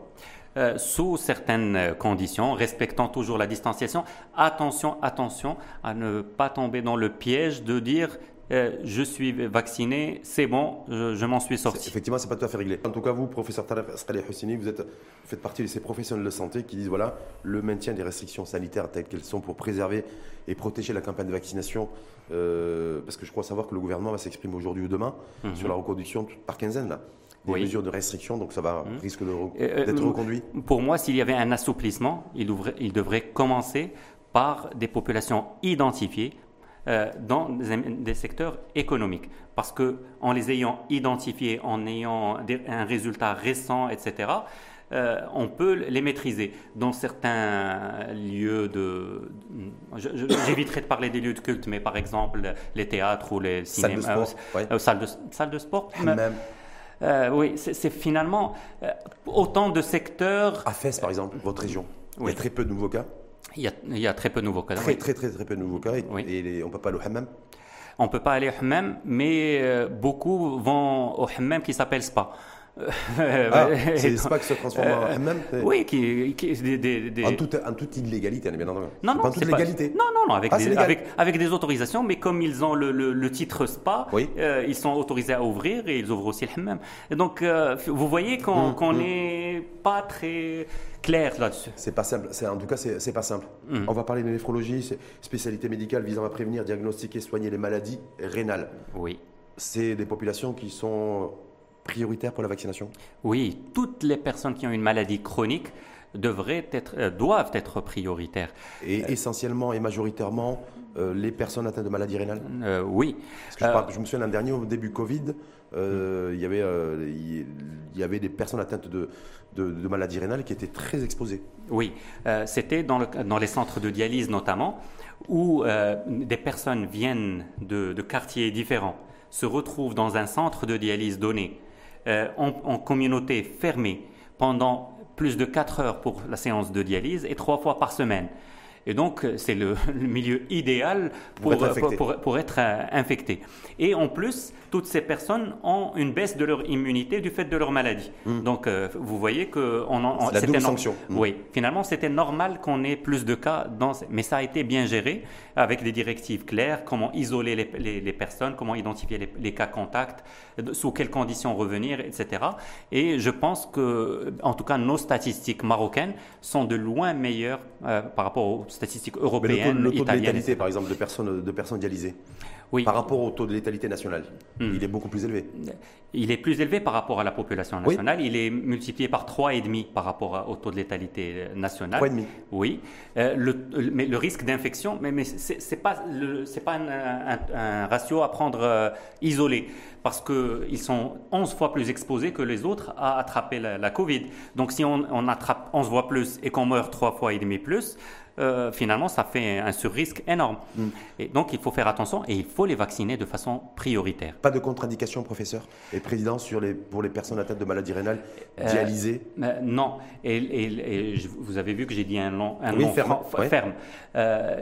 Euh, sous certaines conditions, respectant toujours la distanciation. Attention, attention à ne pas tomber dans le piège de dire euh, je suis vacciné, c'est bon, je, m'en suis sorti. Effectivement, c'est pas tout à fait réglé. En tout cas, vous, professeur Talef Houssini, vous, êtes, faites partie de ces professionnels de santé qui disent voilà, le maintien des restrictions sanitaires telles qu'elles sont pour préserver et protéger la campagne de vaccination. Euh, parce que je crois savoir que le gouvernement va s'exprimer aujourd'hui ou demain mhm. sur la reconduction par quinzaine. Là des mesures de restriction, donc ça va mmh. risque euh, euh, d'être reconduit Pour moi, s'il y avait un assouplissement, il, il, devrait commencer par des populations identifiées euh, dans des, secteurs économiques. Parce qu'en les ayant identifiées, en ayant un résultat récent, etc., on peut les maîtriser. Dans certains lieux de... J'éviterai de parler des lieux de culte, mais par exemple les théâtres ou les cinémas, salles de sport, salles de, sport même. Euh, oui, c'est finalement euh, autant de secteurs. À Fès, par exemple, votre région, il y a très peu de nouveaux cas. Il y a, très peu de nouveaux cas. Très, très, très, très peu de nouveaux cas. Et, on ne peut pas aller au hammam On ne peut pas aller au hammam, mais euh, beaucoup vont au hammam qui s'appelle spa. Ah, [laughs] c'est spas qui se transforment en hammam Oui, qui, des, En, toute, en, toute, illégalité, bien entendu. Non, non, pas en toute légalité. Non, non, non, avec, ah, des, avec, avec, des autorisations, mais comme ils ont le, le, titre spa, ils sont autorisés à ouvrir et ils ouvrent aussi le hammam. Et donc, vous voyez qu'on mmh, n'est mmh. pas très clair là-dessus. C'est pas simple. En tout cas, c'est pas simple. Mmh. On va parler de néphrologie, spécialité médicale visant à prévenir, diagnostiquer, soigner les maladies rénales. Oui. C'est des populations qui sont prioritaire pour la vaccination Oui, toutes les personnes qui ont une maladie chronique devraient être, euh, doivent être prioritaires. Et essentiellement et majoritairement euh, les personnes atteintes de maladies rénales euh, Oui. Parce que je, me souviens l'an dernier, au début Covid, il, y avait, il y avait des personnes atteintes de, de, maladies rénales qui étaient très exposées. Oui, c'était dans, le, dans, les centres de dialyse notamment, où des personnes viennent de, de quartiers différents, se retrouvent dans un centre de dialyse donné euh, en, communauté fermée pendant plus de 4 heures pour la séance de dialyse et 3 fois par semaine. Et donc, c'est [laughs] le, milieu idéal pour, pour, être, infecté. Et en plus, toutes ces personnes ont une baisse de leur immunité du fait de leur maladie. Hmm. Donc, vous voyez que on, la double sanction. Hmm. Oui, finalement, c'était normal qu'on ait plus de cas, dans, mais ça a été bien géré avec des directives claires, comment isoler les, les, personnes, comment identifier les, les, cas contacts, sous quelles conditions revenir, etc. Et je pense que, en tout cas, nos statistiques marocaines sont de loin meilleures euh, par rapport aux statistiques européennes, le taux, le taux de par exemple, de personnes, de personnes dialysées oui. par rapport au taux de létalité national. Hmm. Il est beaucoup plus élevé. Il est plus élevé par rapport à la population nationale. Il est multiplié par 3,5 par rapport au taux de létalité national. 3,5 Oui. Euh, le, mais le risque d'infection, mais, mais ce n'est pas, pas un, un, ratio à prendre euh, isolé parce qu'ils sont 11 fois plus exposés que les autres à attraper la, la Covid. Donc si on, on, attrape 11 fois plus et qu'on meurt 3 fois et demi plus, euh, finalement, ça fait un surrisque énorme. Mm. Et donc, il faut faire attention et il faut les vacciner de façon prioritaire. Pas de contre-indication, professeur et président, sur les, pour les personnes atteintes de maladies rénales euh, dialysées euh, Non. Et, vous avez vu que j'ai dit un nom, un ferme. ferme.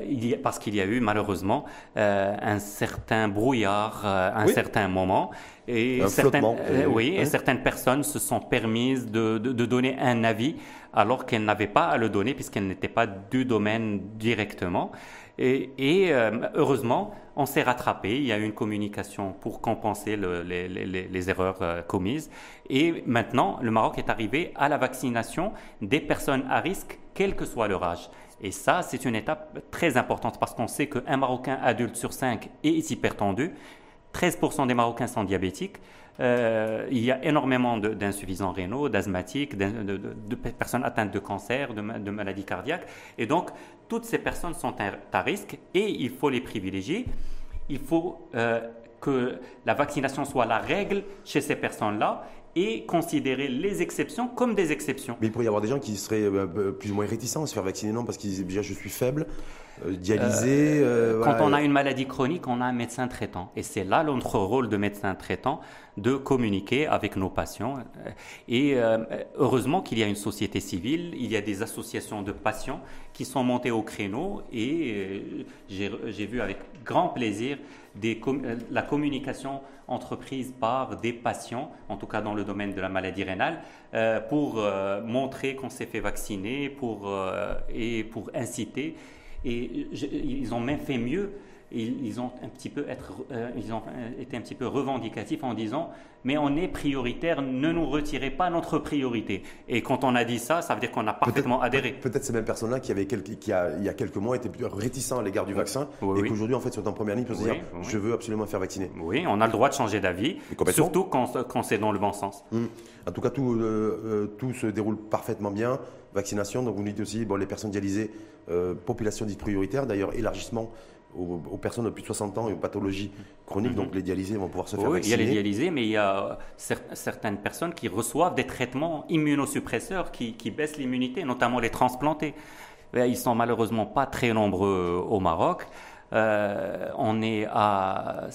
il y a, parce qu'il y a eu, malheureusement, un certain brouillard à un certain moment. Et, certaines, oui, et certaines personnes se sont permises de, de, de donner un avis alors qu'elle n'avait pas à le donner puisqu'elle n'était pas du domaine directement. Et, euh, heureusement, on s'est rattrapé. Il y a eu une communication pour compenser les, erreurs euh, commises. Et maintenant, le Maroc est arrivé à la vaccination des personnes à risque, quel que soit leur âge. Et ça, c'est une étape très importante parce qu'on sait qu'un Marocain adulte sur cinq est hypertendu. 13% des Marocains sont diabétiques. Euh, il y a énormément d'insuffisants rénaux, d'asthmatiques, de, personnes atteintes de cancer, de, maladies cardiaques. Et donc, toutes ces personnes sont à, risque et il faut les privilégier. Il faut euh, que la vaccination soit la règle chez ces personnes-là et considérer les exceptions comme des exceptions. Mais il pourrait y avoir des gens qui seraient euh, plus ou moins réticents à se faire vacciner, non? Parce qu'ils disent déjà je suis faible, euh, dialysé. Euh, quand on a une maladie chronique, on a un médecin traitant. Et c'est là notre rôle de médecin traitant de communiquer avec nos patients. Et heureusement qu'il y a une société civile, il y a des associations de patients qui sont montées au créneau et j'ai vu avec grand plaisir des, la communication entreprise par des patients, en tout cas dans le domaine de la maladie rénale, euh, pour euh, montrer qu'on s'est fait vacciner pour, euh, et pour inciter. Et ils ont même fait mieux ils, ont un petit peu être, euh, ils ont été un petit peu revendicatifs en disant mais on est prioritaire, ne nous retirez pas notre priorité. Et quand on a dit ça, ça veut dire qu'on a parfaitement adhéré. Peut-être ces mêmes personnes-là qui, avaient qui a, il y a quelques mois étaient plus réticents à l'égard du vaccin et qu'aujourd'hui en fait sont en première ligne pour se dire je veux absolument faire vacciner. Oui, on a le droit de changer d'avis, surtout quand, quand c'est dans le bon sens. Hum. En tout cas, tout, euh, euh, tout se déroule parfaitement bien. Vaccination, donc vous nous dites aussi, bon, les personnes dialysées, population dite prioritaire, d'ailleurs élargissement aux, personnes de plus de 60 ans et aux pathologies chroniques, mhm. donc les dialysés vont pouvoir se faire oui, vacciner. Il y a les dialysés, mais il y a certaines personnes qui reçoivent des traitements immunosuppresseurs qui, baissent l'immunité, notamment les transplantés. Ils sont malheureusement pas très nombreux au Maroc. Euh, on est à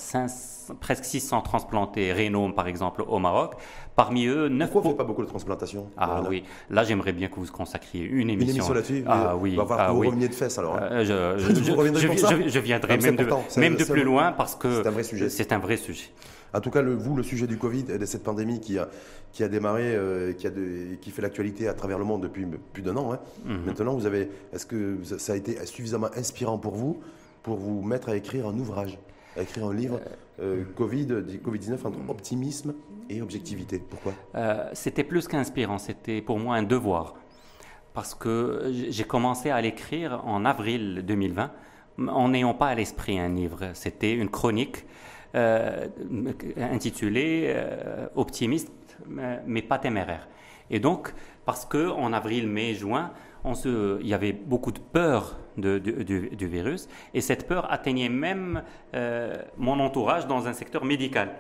presque 600 transplantés rénaux, par exemple, au Maroc. Parmi eux, 9 Pourquoi on ne fait pas beaucoup de transplantations Ah oui, là j'aimerais bien que vous consacriez une émission. Une émission là-dessus Ah oui. On va voir ah, vous de fesses alors. Hein. Euh, je, [laughs] je, je, je, viendrai même de, même de plus loin parce que c'est un vrai sujet. C'est un vrai sujet. En tout cas, le, vous, le sujet du Covid et de cette pandémie qui a, qui a démarré, euh, qui, a qui fait l'actualité à travers le monde depuis plus d'un an. Hein. Mhm. Maintenant, vous avez, est-ce que ça a été suffisamment inspirant pour vous pour vous mettre à écrire un ouvrage, à écrire un livre euh, Covid, Covid-19 entre optimisme et objectivité. Pourquoi? Euh, C'était plus qu'inspirant, c'était pour moi un devoir. Parce que j'ai commencé à l'écrire en avril 2020 en n'ayant pas à l'esprit un livre. C'était une chronique euh, intitulée Optimiste mais pas téméraire. Et donc, parce qu'en avril, mai, juin, on se, il y avait beaucoup de peur du, virus et cette peur atteignait même euh, mon entourage dans un secteur médical.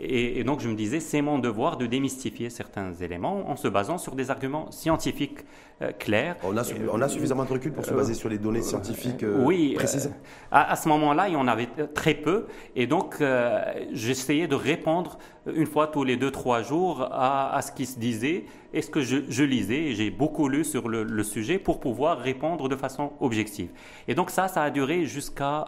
Et, donc je me disais, c'est mon devoir de démystifier certains éléments en se basant sur des arguments scientifiques euh, clairs. On a, on a, suffisamment de recul pour se euh, baser sur les données scientifiques euh, oui, précises à, à, ce moment-là, il y en avait très peu. Et donc j'essayais de répondre une fois tous les deux, trois jours à, ce qui se disait et ce que je, lisais. J'ai beaucoup lu sur le, le, sujet pour pouvoir répondre de façon objective. Et donc ça, ça a duré jusqu'à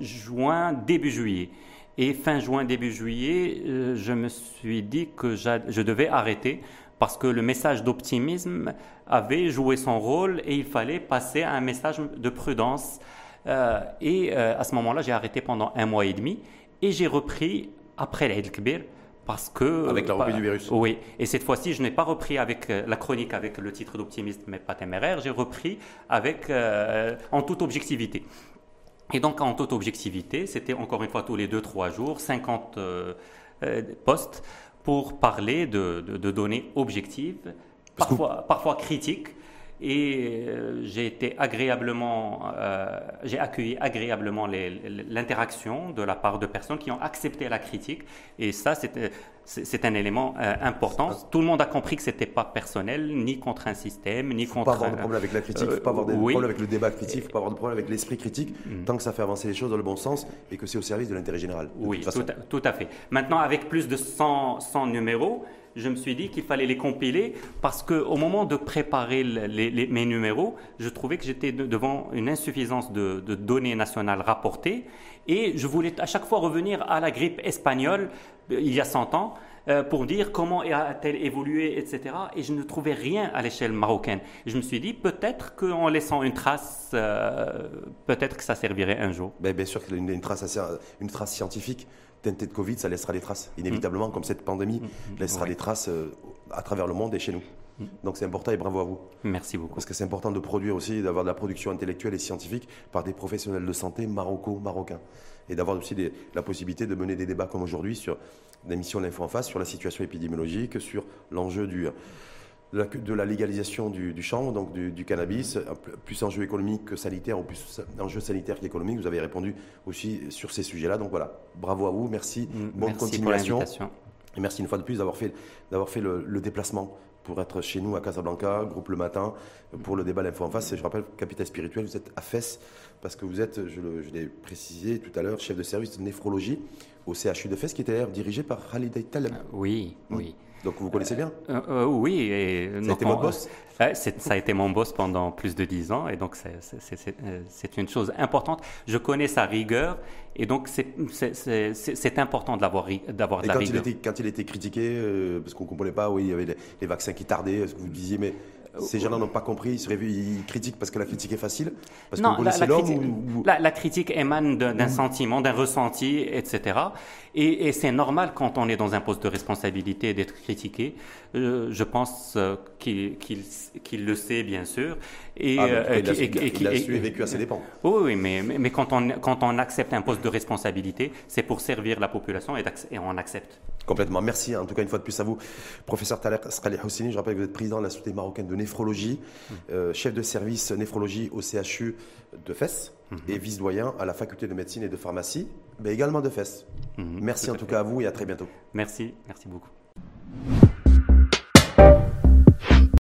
juin, début juillet. Et fin juin, début juillet, euh, je me suis dit que je devais arrêter parce que le message d'optimisme avait joué son rôle et il fallait passer à un message de prudence. Euh, et euh, à ce moment-là, j'ai arrêté pendant un mois et demi et j'ai repris après l'Aïd Kbir parce que... Avec la reprise du virus. Oui, et cette fois-ci, je n'ai pas repris avec la chronique avec le titre d'optimiste mais pas téméraire, j'ai repris avec, en toute objectivité. Et donc, en toute objectivité, c'était encore une fois tous les 2-3 jours, 50 euh, euh, postes pour parler de, données objectives, parfois, parfois critiques, et euh, j'ai été agréablement, j'ai accueilli agréablement l'interaction de la part de personnes qui ont accepté la critique. Et ça, c'est un élément euh, important. Tout le monde a compris que c'était pas personnel, ni contre un système, ni contre. Pas avoir de problème avec la critique, faut pas avoir de problème avec le débat critique, faut pas avoir de problème avec l'esprit critique, mm. tant que ça fait avancer les choses dans le bon sens et que c'est au service de l'intérêt général. Oui, tout à, tout à, fait. Maintenant, avec plus de 100, 100 numéros je me suis dit qu'il fallait les compiler parce qu'au moment de préparer mes numéros, je trouvais que j'étais devant une insuffisance de, données nationales rapportées et je voulais à chaque fois revenir à la grippe espagnole euh, il y a 100 ans euh, pour dire comment a-t-elle évolué, etc. Et je ne trouvais rien à l'échelle marocaine. je me suis dit, peut-être qu'en laissant une trace, euh, peut-être que ça servirait un jour. Ben, bien sûr une trace, une trace scientifique teinté de Covid, ça laissera des traces, inévitablement, comme cette pandémie mm, mm, mm. laissera des traces euh, à travers le monde et chez nous. Donc c'est important et bravo à vous. Merci beaucoup. Parce que c'est important de produire aussi, d'avoir de la production intellectuelle et scientifique par des professionnels de santé maroco-marocains. Et d'avoir aussi la possibilité de mener des débats comme aujourd'hui sur l'émission L'Info en face, sur la situation épidémiologique, sur l'enjeu du de la, légalisation du, du champ, donc du, cannabis, plus enjeu économique que sanitaire, ou plus enjeu sanitaire qu'économique. Vous avez répondu aussi sur ces sujets-là. Donc voilà, bravo à vous, merci, mm, bonne continuation. et merci une fois de plus d'avoir fait, d'avoir fait le, déplacement pour être chez nous à Casablanca, groupe le matin, pour le débat L'Info en face. Et je rappelle, capitaine spirituel, vous êtes à FES, parce que vous êtes, je, l'ai précisé tout à l'heure, chef de service de néphrologie au CHU de FES, qui était d'ailleurs dirigé par Khalid Taleb. Oui, oui. Donc vous connaissez bien euh, euh, Oui. Et, ça a été mon boss Ça a été mon boss pendant plus de dix ans et donc c'est une chose importante. Je connais sa rigueur et donc c'est important d'avoir de la quand rigueur. Il était, quand il était critiqué, euh, parce qu'on ne comprenait pas, oui, il y avait les, vaccins qui tardaient, ce que vous disiez, mais ces gens-là n'ont pas compris, ils, se ils critiquent parce que la critique est facile parce Non, la, la, critique, la, critique émane d'un sentiment, d'un ressenti, etc. Et, c'est normal quand on est dans un poste de responsabilité d'être critiqué. Euh, je pense euh, qu'il le sait, bien sûr. Et, ah, euh, il, a, et, su et vécu à ses dépens. Oui, oui mais, mais, quand, on, quand on accepte un poste de responsabilité, c'est pour servir la population et, et on accepte. Complètement. Merci en tout cas une fois de plus à vous, professeur Talek Skhali Houssini. Je rappelle que vous êtes président de la Société marocaine de néphrologie, euh, chef de service néphrologie au CHU de Fès mhm. et vice-doyen à la faculté de médecine et de pharmacie, mais également de Fès. Mhm. merci en tout cas à vous et à très bientôt. Merci, merci beaucoup.